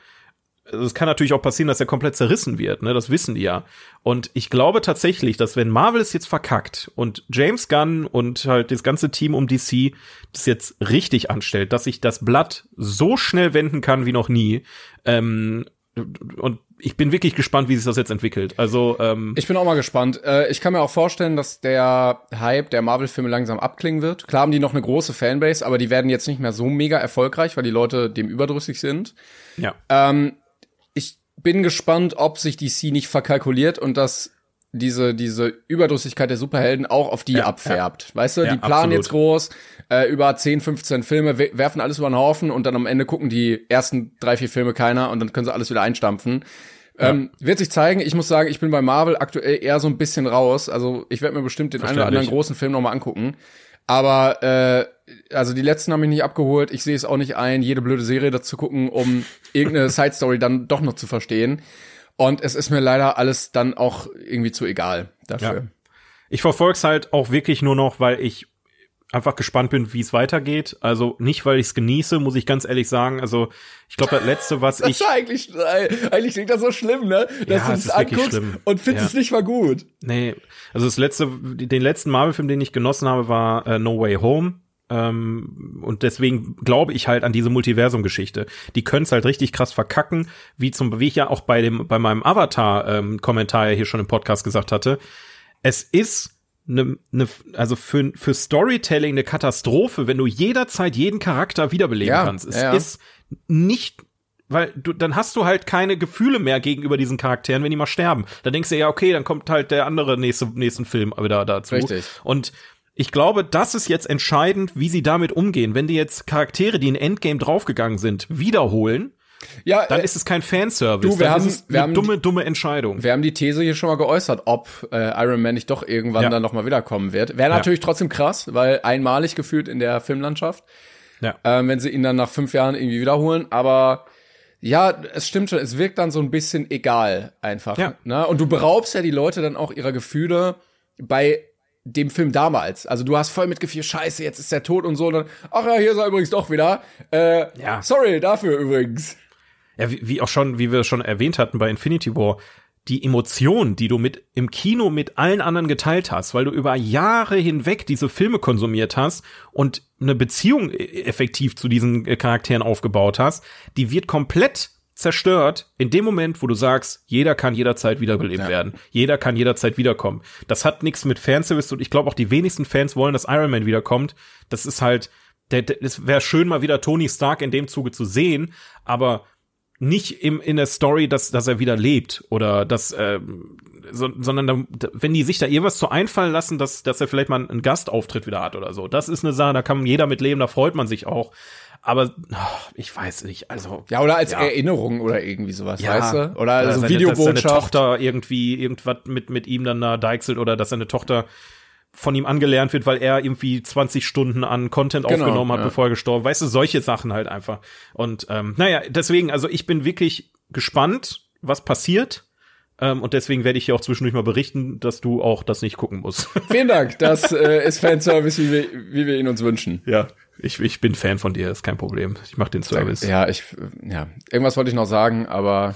also es kann natürlich auch passieren, dass er komplett zerrissen wird, ne? Das wissen die ja. Und ich glaube tatsächlich, dass wenn Marvel es jetzt verkackt und James Gunn und halt das ganze Team um DC das jetzt richtig anstellt, dass sich das Blatt so schnell wenden kann wie noch nie. Ähm, und ich bin wirklich gespannt, wie sich das jetzt entwickelt. Also ähm ich bin auch mal gespannt. Äh, ich kann mir auch vorstellen, dass der Hype der Marvel-Filme langsam abklingen wird. Klar haben die noch eine große Fanbase, aber die werden jetzt nicht mehr so mega erfolgreich, weil die Leute dem überdrüssig sind. Ja. Ähm, ich bin gespannt, ob sich DC nicht verkalkuliert und dass diese diese Überdrüssigkeit der Superhelden auch auf die ja, abfärbt. Ja. Weißt du, ja, die planen absolut. jetzt groß, äh, über 10, 15 Filme, werfen alles über den Haufen und dann am Ende gucken die ersten drei, vier Filme keiner und dann können sie alles wieder einstampfen. Ähm, wird sich zeigen. Ich muss sagen, ich bin bei Marvel aktuell eher so ein bisschen raus. Also ich werde mir bestimmt den einen oder anderen großen Film nochmal angucken. Aber äh, also die letzten haben mich nicht abgeholt. Ich sehe es auch nicht ein, jede blöde Serie dazu gucken, um irgendeine Side Story dann doch noch zu verstehen. Und es ist mir leider alles dann auch irgendwie zu egal dafür. Ja. Ich verfolge es halt auch wirklich nur noch, weil ich einfach gespannt bin, wie es weitergeht. Also nicht, weil ich es genieße, muss ich ganz ehrlich sagen. Also ich glaube, das letzte, was das ich eigentlich eigentlich klingt das so schlimm, ne? Dass ja, du es anguckst und findest ja. es nicht mal gut. Nee, also das letzte, den letzten Marvel-Film, den ich genossen habe, war äh, No Way Home. Ähm, und deswegen glaube ich halt an diese Multiversum-Geschichte. Die können es halt richtig krass verkacken, wie zum, wie ich ja auch bei dem, bei meinem Avatar-Kommentar ähm, hier schon im Podcast gesagt hatte. Es ist eine, eine, also für, für Storytelling eine Katastrophe, wenn du jederzeit jeden Charakter wiederbeleben ja, kannst. Es ja. ist nicht, weil du, dann hast du halt keine Gefühle mehr gegenüber diesen Charakteren, wenn die mal sterben. Dann denkst du ja, okay, dann kommt halt der andere nächste, nächsten Film wieder dazu. Richtig. Und ich glaube, das ist jetzt entscheidend, wie sie damit umgehen. Wenn die jetzt Charaktere, die in Endgame draufgegangen sind, wiederholen, ja, dann äh, ist es kein Fanservice. Du, wir dann haben, ist es eine dumme, dumme Entscheidung. Wir haben die These hier schon mal geäußert, ob äh, Iron Man nicht doch irgendwann ja. dann noch mal wiederkommen wird. Wäre natürlich ja. trotzdem krass, weil einmalig gefühlt in der Filmlandschaft. Ja. Ähm, wenn sie ihn dann nach fünf Jahren irgendwie wiederholen. Aber ja, es stimmt schon, es wirkt dann so ein bisschen egal einfach. Ja. Ne? Und du beraubst ja die Leute dann auch ihrer Gefühle bei dem Film damals. Also du hast voll mitgefühlt, scheiße, jetzt ist er tot und so. Und dann, ach ja, hier ist er übrigens doch wieder. Äh, ja. Sorry dafür übrigens ja, wie, wie auch schon, wie wir schon erwähnt hatten bei Infinity War, die Emotion, die du mit im Kino mit allen anderen geteilt hast, weil du über Jahre hinweg diese Filme konsumiert hast und eine Beziehung e, effektiv zu diesen äh, Charakteren aufgebaut hast, die wird komplett zerstört in dem Moment, wo du sagst, jeder kann jederzeit wiederbelebt ja. werden. Jeder kann jederzeit wiederkommen. Das hat nichts mit Fanservice und ich glaube auch die wenigsten Fans wollen, dass Iron Man wiederkommt. Das ist halt, der, der, es wäre schön mal wieder Tony Stark in dem Zuge zu sehen, aber nicht im, in der Story, dass, dass er wieder lebt oder dass, äh, so, sondern da, wenn die sich da irgendwas zu einfallen lassen, dass, dass er vielleicht mal einen Gastauftritt wieder hat oder so. Das ist eine Sache, da kann jeder mit leben, da freut man sich auch. Aber oh, ich weiß nicht, also. Ja, oder als ja. Erinnerung oder irgendwie sowas, ja. weißt du? Oder also seine, Videobotschaft. Dass seine Tochter irgendwie irgendwas mit, mit ihm dann da deichselt oder dass seine Tochter von ihm angelernt wird, weil er irgendwie 20 Stunden an Content genau, aufgenommen hat, ja. bevor er gestorben. Weißt du, solche Sachen halt einfach. Und ähm, naja, deswegen, also ich bin wirklich gespannt, was passiert. Ähm, und deswegen werde ich hier auch zwischendurch mal berichten, dass du auch das nicht gucken musst. Vielen Dank. Das äh, ist Fanservice, wie wir, wie wir ihn uns wünschen. Ja. Ich, ich bin Fan von dir, ist kein Problem. Ich mach den Service. Ja, ich, ja. Irgendwas wollte ich noch sagen, aber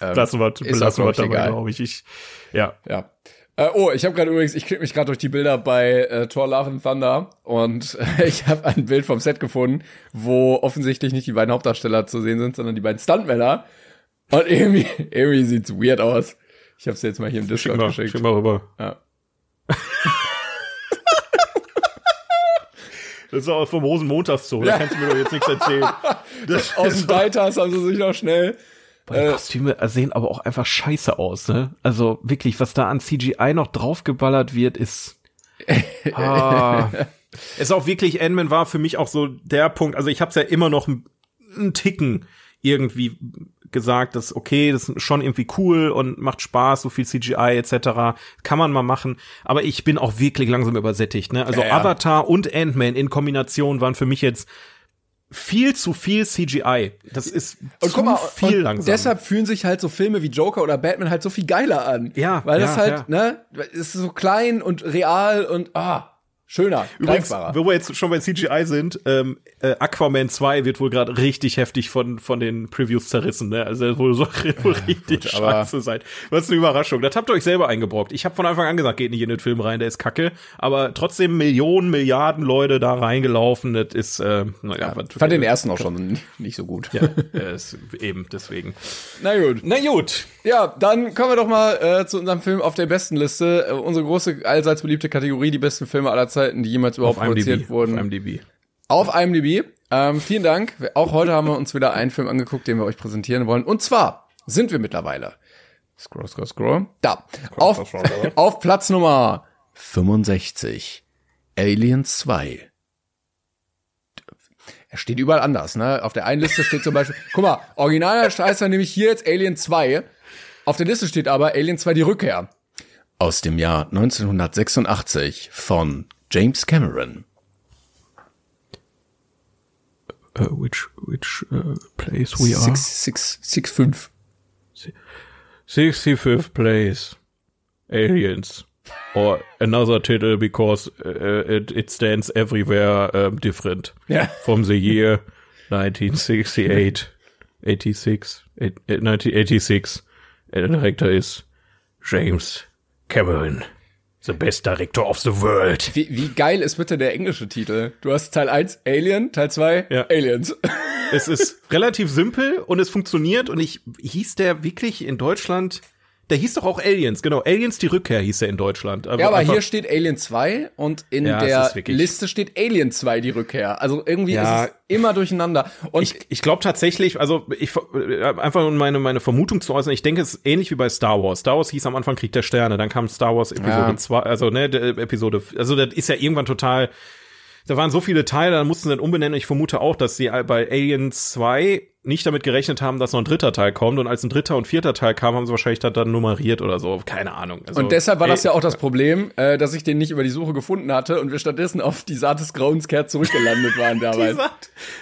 ähm, lassen wir, lassen wir dabei, glaube ich. ich. Ja. Ja. Äh, oh, ich habe gerade übrigens, ich klicke mich gerade durch die Bilder bei äh, Thor Love and Thunder und äh, ich habe ein Bild vom Set gefunden, wo offensichtlich nicht die beiden Hauptdarsteller zu sehen sind, sondern die beiden Stuntmänner. Und irgendwie, irgendwie sieht's weird aus. Ich habe es jetzt mal hier im Discord schick mal, geschickt. Schick mal rüber. Ja. Das ist auch vom Rosenmontagszoo, da kannst du mir doch jetzt nichts erzählen. Das, Aus dem Deitas haben sie sich noch schnell. die Kostüme sehen aber auch einfach scheiße aus, ne? Also wirklich, was da an CGI noch draufgeballert wird, ist. Ah. ist auch wirklich, Ant-Man war für mich auch so der Punkt, also ich hab's ja immer noch einen Ticken irgendwie gesagt, dass okay, das ist schon irgendwie cool und macht Spaß, so viel CGI etc. Kann man mal machen. Aber ich bin auch wirklich langsam übersättigt. Ne? Also Ja, ja. Avatar und Ant-Man in Kombination waren für mich jetzt viel zu viel CGI. Das ist Und zu mal, viel langsam. deshalb fühlen sich halt so Filme wie Joker oder Batman halt so viel geiler an. Ja, Weil das ja, halt, ja. ne, es ist so klein und real und ah, schöner, Übrigens, greifbarer. wo wir jetzt schon bei CGI sind, ähm, äh, Aquaman 2 wird wohl gerade richtig heftig von von den Previews zerrissen, ne? Also das wohl so wohl richtig aber- scheiße sein. Was eine Überraschung. Das habt ihr euch selber eingebrockt. Ich habe von Anfang an gesagt, geht nicht in den Film rein, der ist kacke. Aber trotzdem Millionen, Milliarden Leute da reingelaufen. Das ist, äh, naja, was- Ich fand den ersten auch schon nicht so gut. Ja, äh, ist eben deswegen. Na gut. Na gut. Ja, dann kommen wir doch mal äh, zu unserem Film auf der besten Liste. Äh, unsere große, allseits beliebte Kategorie, die besten Filme aller Zeiten, die jemals überhaupt Auf IMDb. produziert wurden. Auf IMDb. Auf IMDb. Ähm, vielen Dank. Auch heute haben wir uns wieder einen Film angeguckt, den wir euch präsentieren wollen. Und zwar sind wir mittlerweile. Scroll, scroll, scroll. Da. Auf, auf Platz Nummer 65. Alien 2. Er steht überall anders, ne? Auf der einen Liste steht zum Beispiel, guck mal, original heißt er nämlich hier jetzt Alien 2. Auf der Liste steht aber Alien 2 die Rückkehr. Aus dem Jahr 1986 von James Cameron. Uh, which which uh, place we are? Six, six, six, fünf. 65th place. Aliens. Or another title because uh, it, it stands everywhere um, different. Ja. From the year 1968, 86, eight- eh, 1986. And the director is James Cameron. The best director of the world. Wie, wie geil ist bitte der englische Titel? Du hast Teil 1 Alien, Teil 2 Ja. Aliens. es ist relativ simpel und es funktioniert und ich hieß der wirklich in Deutschland, der hieß doch auch Aliens, genau, Aliens die Rückkehr hieß er in Deutschland. Ja, aber hier steht Alien 2 und in Ja, der Liste steht Alien 2 die Rückkehr. Also irgendwie Ja. ist es immer durcheinander. Und ich, ich glaube tatsächlich, also ich äh, einfach um meine meine Vermutung zu äußern, ich denke es ist ähnlich wie bei Star Wars. Star Wars hieß am Anfang Krieg der Sterne, dann kam Star Wars Episode Ja. 2, also ne, der Episode, also das ist ja irgendwann total da waren so viele Teile, da mussten sie dann umbenennen. Ich vermute auch, dass sie bei Alien 2 nicht damit gerechnet haben, dass noch ein dritter Teil kommt. Und als ein dritter und vierter Teil kam, haben sie wahrscheinlich das dann nummeriert oder so. Keine Ahnung. Also, Und deshalb war das ey, ja auch das Problem, äh, dass ich den nicht über die Suche gefunden hatte und wir stattdessen auf die Saat des Grauens kehrt zurückgelandet waren damals.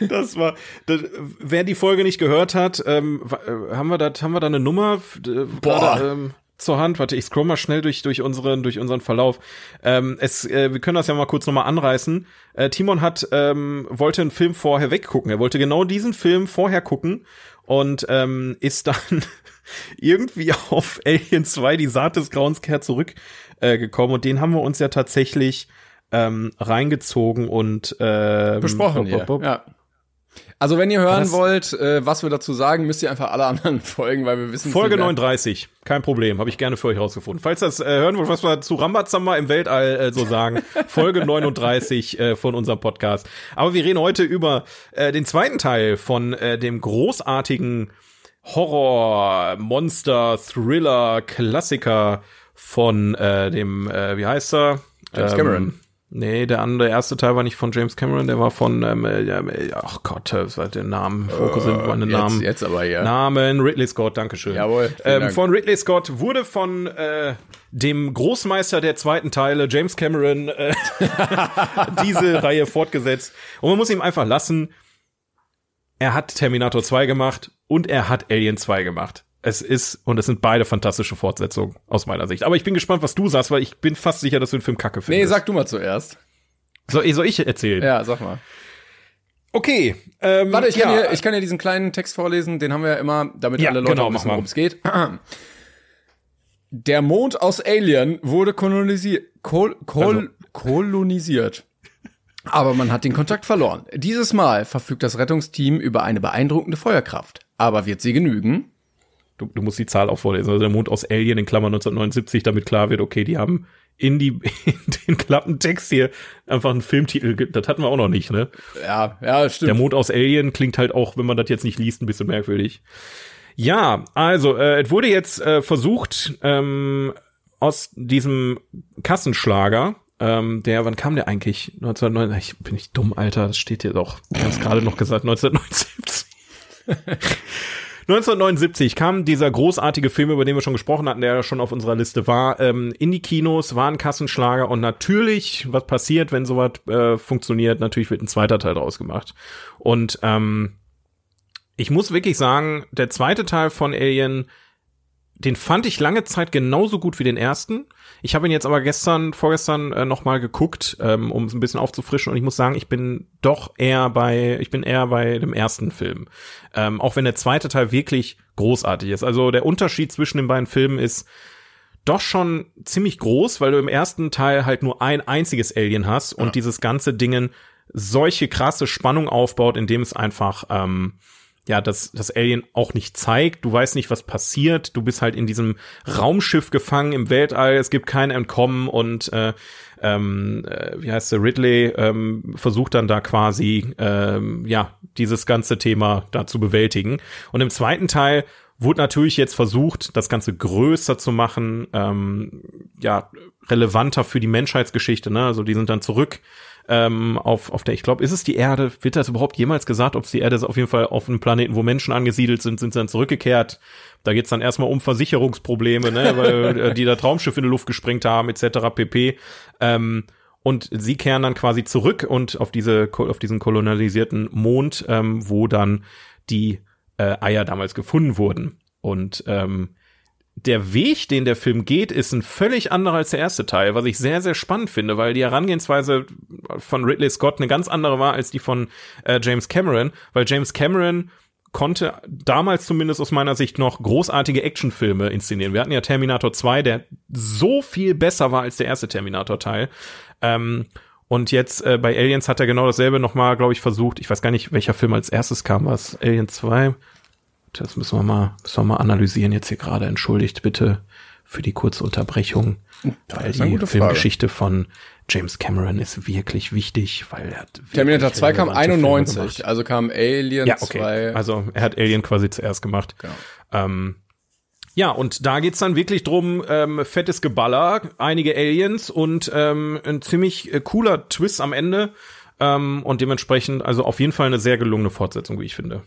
Das war, das, wer die Folge nicht gehört hat, ähm, äh, haben wir da, haben wir da eine Nummer äh, gerade, ähm, zur Hand? Warte, ich scroll mal schnell durch durch unseren durch unseren Verlauf. Ähm, es, äh, wir können das ja mal kurz nochmal anreißen. Äh, Timon hat ähm, wollte einen Film vorher weggucken. Er wollte genau diesen Film vorher gucken und ähm, ist dann irgendwie auf Alien 2 die Saat des Grauens kehrt zurück äh, gekommen und den haben wir uns ja tatsächlich ähm, reingezogen und ähm, Besprochen hier. Ja. Also wenn ihr hören das- wollt, äh, was wir dazu sagen, müsst ihr einfach alle anderen folgen, weil wir wissen Folge viel mehr. 39, kein Problem, habe ich gerne für euch rausgefunden. Falls das äh, hören wollt, was wir zu Rambazamba im Weltall äh, so sagen, Folge 39 äh, von unserem Podcast. Aber wir reden heute über äh, den zweiten Teil von äh, dem großartigen Horror, Monster, Thriller, Klassiker von äh, dem, äh, wie heißt er? James Cameron. Nee, der andere, der erste Teil war nicht von James Cameron, der war von, ähm, äh, äh, ach Gott, äh, was war der Name? Fokus sind meine Jetzt, Namen. jetzt aber ja. Namen Ridley Scott, Dankeschön. Jawohl, Ähm, Dank. von Ridley Scott wurde von äh, dem Großmeister der zweiten Teile, James Cameron, äh, diese Reihe fortgesetzt. Und man muss ihm einfach lassen, er hat Terminator 2 gemacht und er hat Alien 2 gemacht. Es ist, und es sind beide fantastische Fortsetzungen aus meiner Sicht. Aber ich bin gespannt, was du sagst, weil ich bin fast sicher, dass du den Film kacke findest. Nee, sag du mal zuerst. soll, soll ich erzählen? Ja, sag mal. Okay. Ähm, Warte, ich kann, ja, hier, ich kann ja diesen kleinen Text vorlesen, den haben wir ja immer, damit Ja, alle Leute genau, wissen, worum es geht. Der Mond aus Alien wurde kolonisiert, kol, kol, Also- kolonisiert. Aber man hat den Kontakt verloren. Dieses Mal verfügt das Rettungsteam über eine beeindruckende Feuerkraft. Aber wird sie genügen? Du, du musst die Zahl auch vorlesen. Also der Mond aus Alien in Klammern 1979, damit klar wird, okay, die haben in die in den Klappentext hier einfach einen Filmtitel. Das hatten wir auch noch nicht, ne? Ja, ja, stimmt. Der Mond aus Alien klingt halt auch, wenn man das jetzt nicht liest, ein bisschen merkwürdig. Ja, also äh, es wurde jetzt äh, versucht ähm, aus diesem Kassenschlager, ähm, der, wann kam der eigentlich? 1909, ich bin nicht dumm, Alter, das steht hier doch. Ich habe gerade noch gesagt, 1979. 1979 kam dieser großartige Film, über den wir schon gesprochen hatten, der schon auf unserer Liste war, ähm, in die Kinos, war ein Kassenschlager und natürlich, was passiert, wenn sowas äh, funktioniert, natürlich wird ein zweiter Teil draus gemacht. Und ähm, ich muss wirklich sagen, der zweite Teil von Alien, den fand ich lange Zeit genauso gut wie den ersten. Ich habe ihn jetzt aber gestern, vorgestern äh, noch mal geguckt, ähm, um es ein bisschen aufzufrischen. Und ich muss sagen, ich bin doch eher bei, ich bin eher bei dem ersten Film. Ähm, auch wenn der zweite Teil wirklich großartig ist. Also der Unterschied zwischen den beiden Filmen ist doch schon ziemlich groß, weil du im ersten Teil halt nur ein einziges Alien hast und dieses ganze Dingen solche krasse Spannung aufbaut, indem es einfach ähm, ja, das, das Alien auch nicht zeigt. Du weißt nicht, was passiert. Du bist halt in diesem Raumschiff gefangen im Weltall. Es gibt kein Entkommen und äh, ähm, äh, wie heißt der Ridley ähm, versucht dann da quasi ähm, ja dieses ganze Thema da zu bewältigen. Und im zweiten Teil wurde natürlich jetzt versucht, das Ganze größer zu machen, ähm, ja relevanter für die Menschheitsgeschichte. Ne? Also die sind dann zurück ähm, auf, auf der, ich glaube, ist es die Erde? Wird das überhaupt jemals gesagt, ob es die Erde ist? Auf jeden Fall auf einem Planeten, wo Menschen angesiedelt sind, sind sie dann zurückgekehrt. Da geht's dann erstmal um Versicherungsprobleme, ne, weil äh, die da Traumschiff in die Luft gesprengt haben, etc. pp. Ähm, und sie kehren dann quasi zurück und auf diese auf diesen kolonialisierten Mond, ähm, wo dann die äh, Eier damals gefunden wurden. Und ähm, der Weg, den der Film geht, ist ein völlig anderer als der erste Teil, was ich sehr, sehr spannend finde, weil die Herangehensweise von Ridley Scott eine ganz andere war als die von äh, James Cameron, weil James Cameron konnte damals zumindest aus meiner Sicht noch großartige Actionfilme inszenieren. Wir hatten ja Terminator 2, der so viel besser war als der erste Terminator-Teil. Ähm, und jetzt äh, bei Aliens hat er genau dasselbe nochmal, glaube ich, versucht. Ich weiß gar nicht, welcher Film als erstes kam. Was? Alien 2? Das müssen wir mal, müssen wir mal analysieren jetzt hier gerade. Entschuldigt bitte für die kurze Unterbrechung, weil die Filmgeschichte von James Cameron ist wirklich wichtig, weil er hat Terminator 2 kam relevante Filme 91, gemacht. also kam Alien Ja, okay. 2. Also er hat Alien quasi zuerst gemacht. Genau. Ähm, ja, und da geht's dann wirklich drum, ähm, fettes Geballer, einige Aliens und ähm, ein ziemlich äh, cooler Twist am Ende. Ähm, und dementsprechend, also auf jeden Fall eine sehr gelungene Fortsetzung, wie ich finde.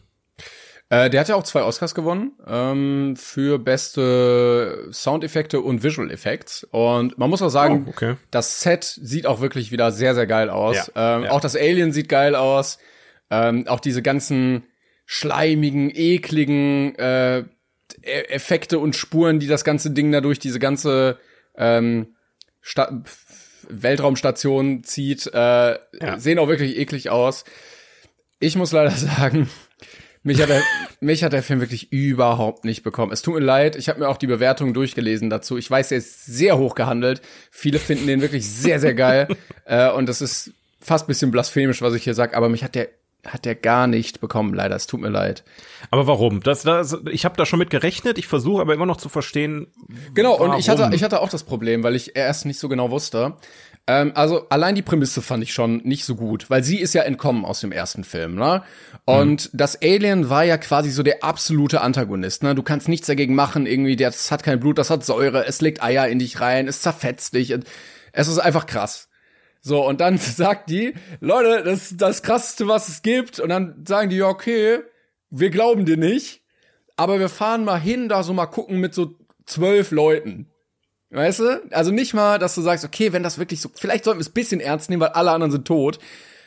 Äh, der hat ja auch zwei Oscars gewonnen ähm, für beste Soundeffekte und Visual Effects. Und man muss auch sagen, Oh, okay. das Set sieht auch wirklich wieder sehr, sehr geil aus. Ja, ähm, ja. Auch das Alien sieht geil aus. Ähm, auch diese ganzen schleimigen, ekligen äh, E- Effekte und Spuren, die das ganze Ding dadurch, diese ganze ähm, Sta Weltraumstation zieht, äh, sehen auch wirklich eklig aus. Ich muss leider sagen, mich hat, der, mich hat der Film wirklich überhaupt nicht bekommen. Es tut mir leid, ich habe mir auch die Bewertungen durchgelesen dazu. Ich weiß, er ist sehr hoch gehandelt. Viele finden den wirklich sehr, sehr geil. äh, und das ist fast bisschen blasphemisch, was ich hier sag, aber mich hat der hat der gar nicht bekommen, leider. Es tut mir leid. Aber warum? Das, das, ich habe da schon mit gerechnet. Ich versuche aber immer noch zu verstehen. Genau, und ich warum. hatte, ich hatte auch das Problem, weil ich erst nicht so genau wusste. Ähm, also allein die Prämisse fand ich schon nicht so gut, weil sie ist ja entkommen aus dem ersten Film, ne? Und das Alien war ja quasi so der absolute Antagonist, ne? Du kannst nichts dagegen machen, irgendwie, das hat kein Blut, das hat Säure, es legt Eier in dich rein, es zerfetzt dich. Es ist einfach krass. So, und dann sagt die, Leute, das ist das krasseste, was es gibt. Und dann sagen die, ja, okay, wir glauben dir nicht, aber wir fahren mal hin, da so mal gucken mit so zwölf Leuten. Weißt du? Also nicht mal, dass du sagst, okay, wenn das wirklich so, vielleicht sollten wir es bisschen ernst nehmen, weil alle anderen sind tot.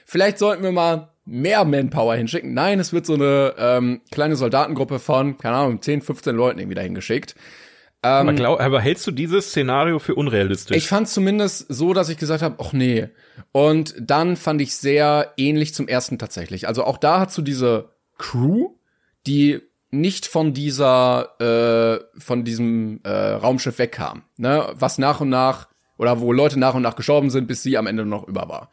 Vielleicht sollten wir mal mehr Manpower hinschicken. Nein, es wird so eine ähm, kleine Soldatengruppe von, keine Ahnung, 10, 15 Leuten irgendwie dahin geschickt. Aber, glaub, aber hältst du dieses Szenario für unrealistisch? Ich fand zumindest so, dass ich gesagt habe, ach nee. Und dann fand ich sehr ähnlich zum ersten tatsächlich. Also auch da hast du diese Crew, die nicht von dieser, äh, von diesem äh, Raumschiff wegkam, ne? Was nach und nach oder wo Leute nach und nach gestorben sind, bis sie am Ende noch über war.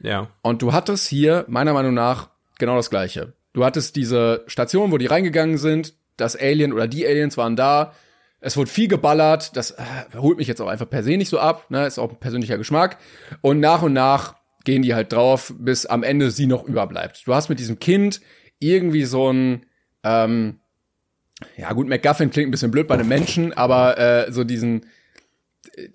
Ja. Und du hattest hier meiner Meinung nach genau das Gleiche. Du hattest diese Station, wo die reingegangen sind, das Alien oder die Aliens waren da, es wurde viel geballert, das äh, holt mich jetzt auch einfach per se nicht so ab, ne, ist auch ein persönlicher Geschmack. Und nach und nach gehen die halt drauf, bis am Ende sie noch überbleibt. Du hast mit diesem Kind irgendwie so ein, ähm, ja gut, McGuffin klingt ein bisschen blöd bei einem Menschen, aber äh, so diesen, äh,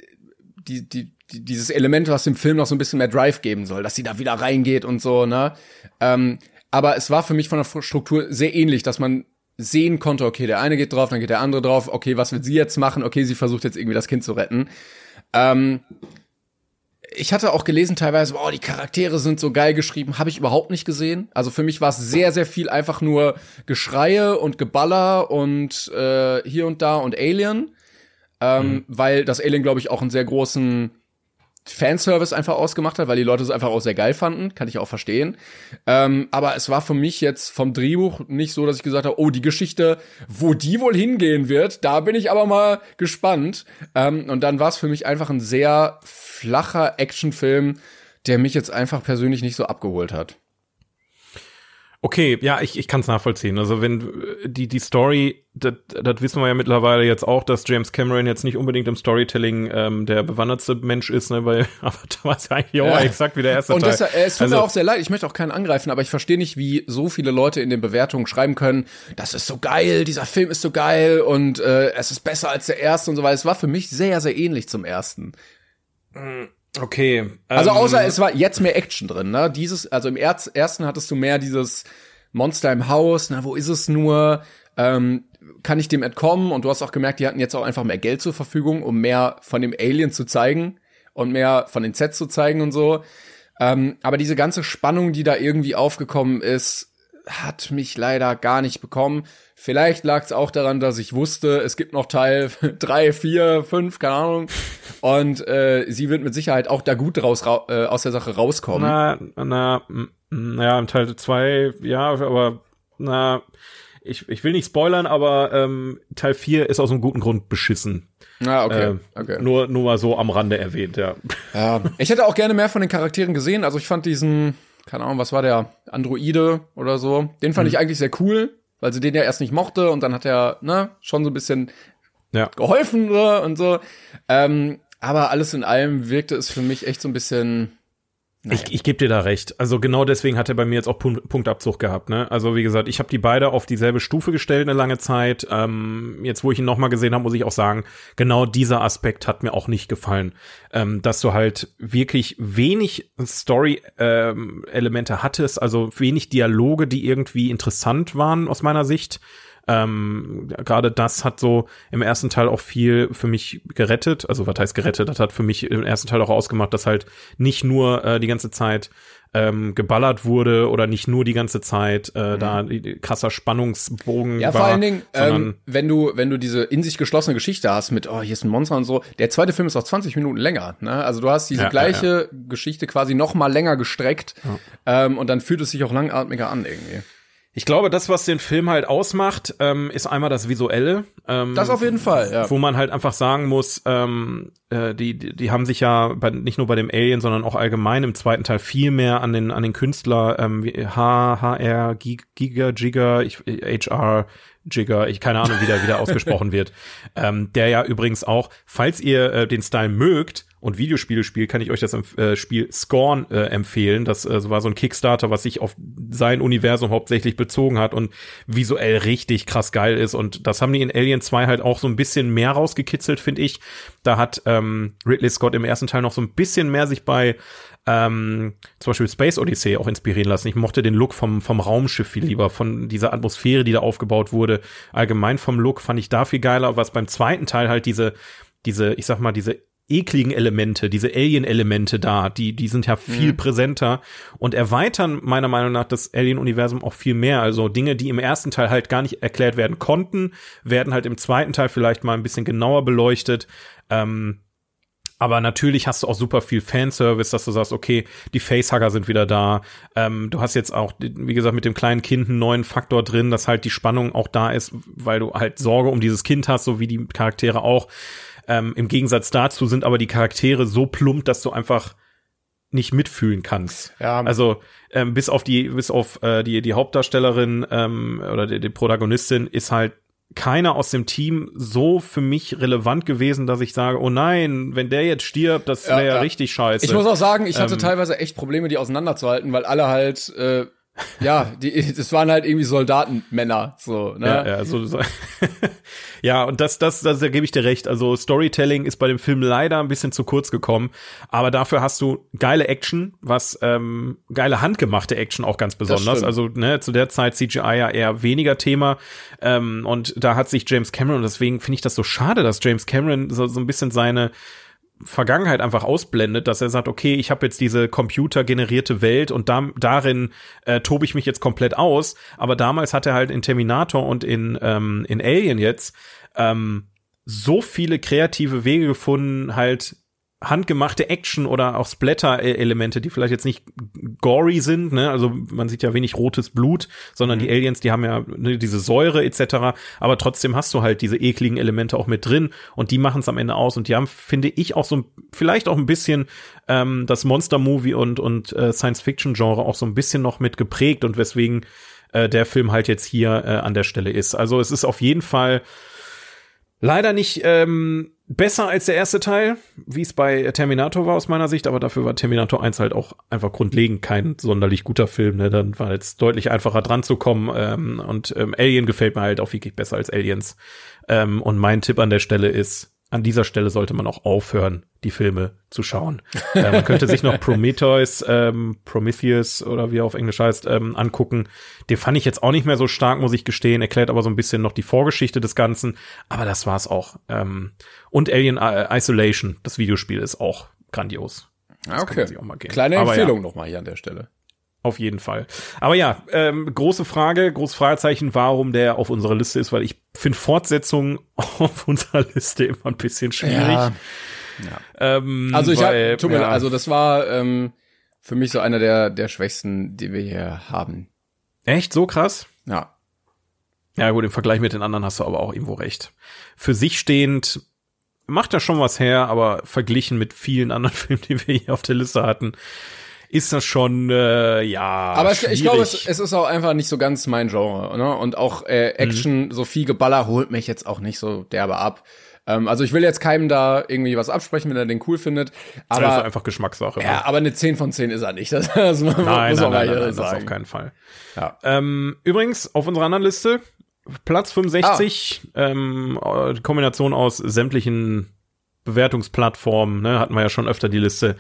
die, die, die, dieses Element, was dem Film noch so ein bisschen mehr Drive geben soll, dass sie da wieder reingeht und so, ne? Ähm, aber es war für mich von der Struktur sehr ähnlich, dass man sehen konnte, okay, der eine geht drauf, dann geht der andere drauf, okay, was will sie jetzt machen? Okay, sie versucht jetzt irgendwie das Kind zu retten. Ähm, ich hatte auch gelesen teilweise, oh, die Charaktere sind so geil geschrieben, habe ich überhaupt nicht gesehen. Also für mich war es sehr, sehr viel einfach nur Geschreie und Geballer und äh, hier und da und Alien, ähm, mhm. weil das Alien, glaube ich, auch einen sehr großen Fanservice einfach ausgemacht hat, weil die Leute es einfach auch sehr geil fanden, kann ich auch verstehen. Ähm, aber es war für mich jetzt vom Drehbuch nicht so, dass ich gesagt habe, oh, die Geschichte, wo die wohl hingehen wird, da bin ich aber mal gespannt. Ähm, und dann war es für mich einfach ein sehr flacher Actionfilm, der mich jetzt einfach persönlich nicht so abgeholt hat. Okay, ja, ich, ich kann es nachvollziehen. Also wenn äh, die die Story, das wissen wir ja mittlerweile jetzt auch, dass James Cameron jetzt nicht unbedingt im Storytelling ähm, der bewandertste Mensch ist, ne, weil aber da war es ja eigentlich auch ja. exakt wie der erste Und Teil. Äh, es tut also, mir auch sehr leid, ich möchte auch keinen angreifen, aber ich verstehe nicht, wie so viele Leute in den Bewertungen schreiben können, das ist so geil, dieser Film ist so geil und äh, es ist besser als der erste und so weiter. Es war für mich sehr, sehr ähnlich zum ersten. Okay. Also außer ähm, es war jetzt mehr Action drin, ne? Dieses, also im ersten hattest du mehr dieses Monster im Haus, na, wo ist es nur? Ähm, kann ich dem entkommen? Und du hast auch gemerkt, die hatten jetzt auch einfach mehr Geld zur Verfügung, um mehr von dem Alien zu zeigen und mehr von den Sets zu zeigen und so. Ähm, aber diese ganze Spannung, die da irgendwie aufgekommen ist, hat mich leider gar nicht bekommen. Vielleicht lag es auch daran, dass ich wusste, es gibt noch Teil drei, vier, fünf, keine Ahnung. Und äh, sie wird mit Sicherheit auch da gut raus, ra äh, aus der Sache rauskommen. Na, na, naja, im Teil zwei, ja, aber na, ich, ich will nicht spoilern, aber ähm, Teil vier ist aus einem guten Grund beschissen. Ah, okay. Äh, okay. Nur, nur mal so am Rande erwähnt, ja. Ja, ich hätte auch gerne mehr von den Charakteren gesehen. Also ich fand diesen, keine Ahnung, was war der, Androide oder so, den fand hm. ich eigentlich sehr cool weil sie den ja erst nicht mochte und dann hat er ne, schon so ein bisschen ja. geholfen ne, und so. Ähm, aber alles in allem wirkte es für mich echt so ein bisschen naja. Ich, ich gebe dir da recht. Also genau deswegen hat er bei mir jetzt auch Punktabzug gehabt. Ne? Also wie gesagt, ich habe die beide auf dieselbe Stufe gestellt eine lange Zeit. Ähm, jetzt, wo ich ihn nochmal gesehen habe, muss ich auch sagen, genau dieser Aspekt hat mir auch nicht gefallen. Ähm, dass du halt wirklich wenig Story-Elemente ähm, hattest, also wenig Dialoge, die irgendwie interessant waren aus meiner Sicht. Ähm, Gerade das hat so im ersten Teil auch viel für mich gerettet. Also was heißt gerettet? Das hat für mich im ersten Teil auch ausgemacht, dass halt nicht nur äh, die ganze Zeit ähm, geballert wurde oder nicht nur die ganze Zeit äh, mhm. da krasser Spannungsbogen ja, war. Ja, vor allen Dingen, ähm, wenn du wenn du diese in sich geschlossene Geschichte hast mit oh hier ist ein Monster und so. Der zweite Film ist auch 20 Minuten länger. Ne? Also du hast diese ja, gleiche ja. Geschichte quasi noch mal länger gestreckt ähm, und dann fühlt es sich auch langatmiger an irgendwie. Ich glaube, das, was den Film halt ausmacht, ähm, ist einmal das Visuelle. Ähm, das auf jeden Fall, ja. Wo man halt einfach sagen muss, ähm, äh, die, die, die haben sich ja bei, nicht nur bei dem Alien, sondern auch allgemein im zweiten Teil viel mehr an den, an den Künstler ähm, H, HR, Giga, Giga, ich, HR, Jigger, ich keine Ahnung, wie der wieder ausgesprochen wird. Ähm, der ja übrigens auch, falls ihr äh, den Style mögt und Videospiele spielt, kann ich euch das äh, Spiel Scorn äh, empfehlen. Das äh, war so ein Kickstarter, was sich auf sein Universum hauptsächlich bezogen hat und visuell richtig krass geil ist. Und das haben die in Alien 2 halt auch so ein bisschen mehr rausgekitzelt, finde ich. Da hat ähm, Ridley Scott im ersten Teil noch so ein bisschen mehr sich bei ähm, zum Beispiel Space Odyssey auch inspirieren lassen. Ich mochte den Look vom, vom Raumschiff viel lieber, von dieser Atmosphäre, die da aufgebaut wurde. Allgemein vom Look fand ich da viel geiler, was beim zweiten Teil halt diese, diese, ich sag mal, diese ekligen Elemente, diese Alien-Elemente da, die, die sind ja viel mhm. präsenter und erweitern meiner Meinung nach das Alien-Universum auch viel mehr. Also Dinge, die im ersten Teil halt gar nicht erklärt werden konnten, werden halt im zweiten Teil vielleicht mal ein bisschen genauer beleuchtet. Ähm, aber natürlich hast du auch super viel Fanservice, dass du sagst, okay, die Facehugger sind wieder da. Ähm, du hast jetzt auch, wie gesagt, mit dem kleinen Kind einen neuen Faktor drin, dass halt die Spannung auch da ist, weil du halt Sorge um dieses Kind hast, so wie die Charaktere auch. Ähm, Im Gegensatz dazu sind aber die Charaktere so plump, dass du einfach nicht mitfühlen kannst. Ja. Also ähm, bis auf die bis auf äh, die die Hauptdarstellerin ähm, oder die, die Protagonistin ist halt keiner aus dem Team so für mich relevant gewesen, dass ich sage, oh nein, wenn der jetzt stirbt, das wäre ja, ja, richtig scheiße. Ich muss auch sagen, ich hatte ähm, teilweise echt Probleme, die auseinanderzuhalten, weil alle halt äh, ja, die, das waren halt irgendwie Soldatenmänner, so, ne? Ja, ja, so, so. ja und das, das, das, da gebe ich dir recht. Also Storytelling ist bei dem Film leider ein bisschen zu kurz gekommen, aber dafür hast du geile Action, was ähm, geile handgemachte Action auch ganz besonders. Also ne, zu der Zeit CGI ja eher weniger Thema ähm, und da hat sich James Cameron und deswegen finde ich das so schade, dass James Cameron so, so ein bisschen seine Vergangenheit einfach ausblendet, dass er sagt, okay, ich habe jetzt diese computergenerierte Welt und da, darin äh, tobe ich mich jetzt komplett aus. Aber damals hat er halt in Terminator und in, ähm, in Alien jetzt ähm, so viele kreative Wege gefunden, halt handgemachte Action oder auch Splatter-Elemente, die vielleicht jetzt nicht gory sind, ne? Also man sieht ja wenig rotes Blut, sondern mhm. die Aliens, die haben ja ne, diese Säure etc. Aber trotzdem hast du halt diese ekligen Elemente auch mit drin und die machen es am Ende aus und die haben, finde ich, auch so vielleicht auch ein bisschen ähm, das Monster-Movie und und äh, Science-Fiction-Genre auch so ein bisschen noch mit geprägt und weswegen äh, der Film halt jetzt hier äh, an der Stelle ist. Also es ist auf jeden Fall leider nicht ähm, besser als der erste Teil, wie es bei Terminator war aus meiner Sicht, aber dafür war Terminator 1 halt auch einfach grundlegend kein sonderlich guter Film. Ne? Dann war es deutlich einfacher dran zu kommen ähm, und ähm, Alien gefällt mir halt auch wirklich besser als Aliens. Ähm, und mein Tipp an der Stelle ist, an dieser Stelle sollte man auch aufhören, die Filme zu schauen. äh, man könnte sich noch Prometheus, ähm, Prometheus oder wie er auf Englisch heißt, ähm, angucken. Den fand ich jetzt auch nicht mehr so stark, muss ich gestehen. Erklärt aber so ein bisschen noch die Vorgeschichte des Ganzen. Aber das war's auch. Ähm, und Alien Isolation, das Videospiel, ist auch grandios. Das okay. Kleine Empfehlung ja. nochmal hier an der Stelle. Auf jeden Fall. Aber ja, ähm, große Frage, großes Fragezeichen, warum der auf unserer Liste ist, weil ich finde Fortsetzungen auf unserer Liste immer ein bisschen schwierig. Ja. ja. Ähm, also ich weil, hab, tut mir ja. also das war ähm, für mich so einer der der schwächsten, die wir hier haben. Echt so krass? Ja. Ja gut, im Vergleich mit den anderen hast du aber auch irgendwo recht. Für sich stehend macht er schon was her, aber verglichen mit vielen anderen Filmen, die wir hier auf der Liste hatten, ist das schon, äh, ja. Aber es, ich glaube, es, es, ist auch einfach nicht so ganz mein Genre, ne? Und auch äh, Action, mhm. so viel Geballer holt mich jetzt auch nicht so derbe ab. Ähm, also ich will jetzt keinem da irgendwie was absprechen, wenn er den cool findet. Aber das ist einfach Geschmackssache. Ja, ne? aber eine 10 von 10 ist er nicht. Das, das muss nein, nein, nein, nein, nein, das auf keinen Fall. Ja. Ähm, übrigens, auf unserer anderen Liste, Platz 65, ah. ähm, Kombination aus sämtlichen Bewertungsplattformen, ne, hatten wir ja schon öfter die Liste,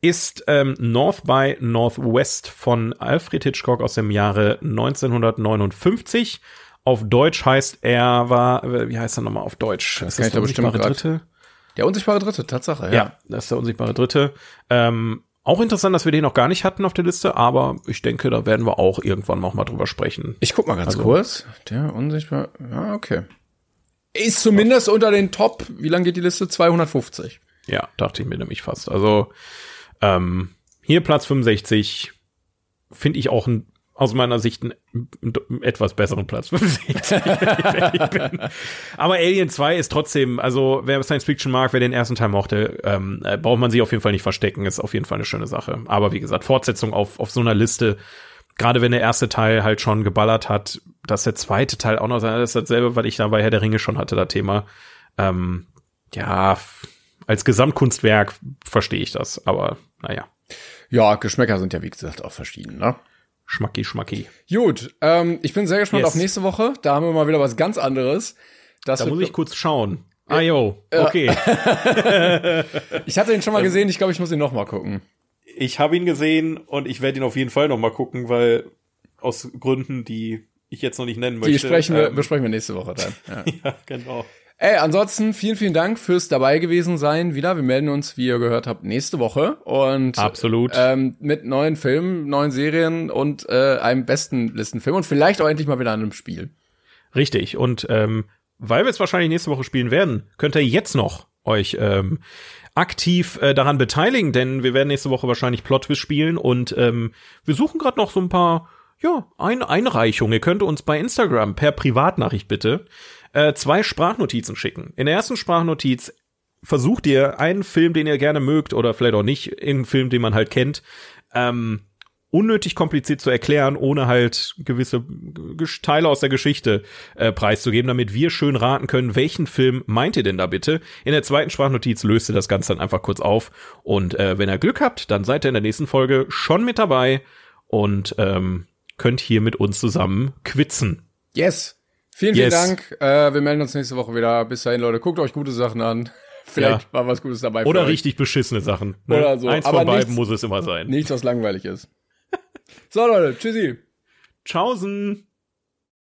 ist ähm, North by Northwest von Alfred Hitchcock aus dem Jahre 1959. Auf Deutsch heißt er war, wie heißt er nochmal auf Deutsch? Das ist der unsichtbare Dritte? Der unsichtbare Dritte, Tatsache, ja. Ja, das ist der unsichtbare Dritte. Ähm, auch interessant, dass wir den noch gar nicht hatten auf der Liste, aber ich denke, da werden wir auch irgendwann noch mal drüber sprechen. Ich guck mal ganz also, kurz. Der unsichtbare, ja, okay. Ist zumindest unter den Top, wie lang geht die Liste? 250. Ja, dachte ich mir nämlich fast. Also ähm, hier Platz 65 finde ich auch ein, aus meiner Sicht einen, einen etwas besseren Platz 65. Aber Alien 2 ist trotzdem, also wer Science Fiction mag, wer den ersten Teil mochte, ähm, äh, braucht man sich auf jeden Fall nicht verstecken, ist auf jeden Fall eine schöne Sache. Aber wie gesagt, Fortsetzung auf, auf so einer Liste, gerade wenn der erste Teil halt schon geballert hat, dass der zweite Teil auch noch sein, das ist dasselbe, weil ich da bei Herr der Ringe schon hatte, das Thema. Ähm, ja, als Gesamtkunstwerk verstehe ich das, aber naja. Ja, Geschmäcker sind ja wie gesagt auch verschieden, ne? Schmacki, schmacki. Gut, ähm, ich bin sehr gespannt yes. auf nächste Woche. Da haben wir mal wieder was ganz anderes. Das da muss ich kurz schauen. Ah, jo, okay. ich hatte ihn schon mal gesehen, ich glaube, ich muss ihn noch mal gucken. Ich habe ihn gesehen und ich werde ihn auf jeden Fall noch mal gucken, weil aus Gründen, die ich jetzt noch nicht nennen möchte. Die sprechen wir, ähm, besprechen wir nächste Woche dann. Ja, ja genau. Ey, ansonsten vielen, vielen Dank fürs dabei gewesen sein wieder. Wir melden uns, wie ihr gehört habt, nächste Woche und absolut ähm, mit neuen Filmen, neuen Serien und äh, einem besten Listenfilm und vielleicht auch endlich mal wieder einem Spiel. Richtig. Und ähm, weil wir es wahrscheinlich nächste Woche spielen werden, könnt ihr jetzt noch euch ähm, aktiv äh, daran beteiligen, denn wir werden nächste Woche wahrscheinlich Plot Twist spielen und ähm, wir suchen gerade noch so ein paar ja, ein Einreichungen. Ihr könnt uns bei Instagram per Privatnachricht bitte äh, zwei Sprachnotizen schicken. In der ersten Sprachnotiz versucht ihr einen Film, den ihr gerne mögt oder vielleicht auch nicht, irgendeinen Film, den man halt kennt, ähm, unnötig kompliziert zu erklären, ohne halt gewisse Teile aus der Geschichte äh, preiszugeben, damit wir schön raten können, welchen Film meint ihr denn da bitte? In der zweiten Sprachnotiz löst ihr das Ganze dann einfach kurz auf und äh, wenn ihr Glück habt, dann seid ihr in der nächsten Folge schon mit dabei und ähm, könnt hier mit uns zusammen quitzen. Yes. Vielen, Yes. vielen Dank. Äh, wir melden uns nächste Woche wieder. Bis dahin, Leute. Guckt euch gute Sachen an. Vielleicht Ja. war was Gutes dabei. Oder euch. richtig beschissene Sachen. Ne? Oder so, Eins aber von beiden nichts- muss es immer sein. Nichts, was langweilig ist. So, Leute. Tschüssi. Tschaußen.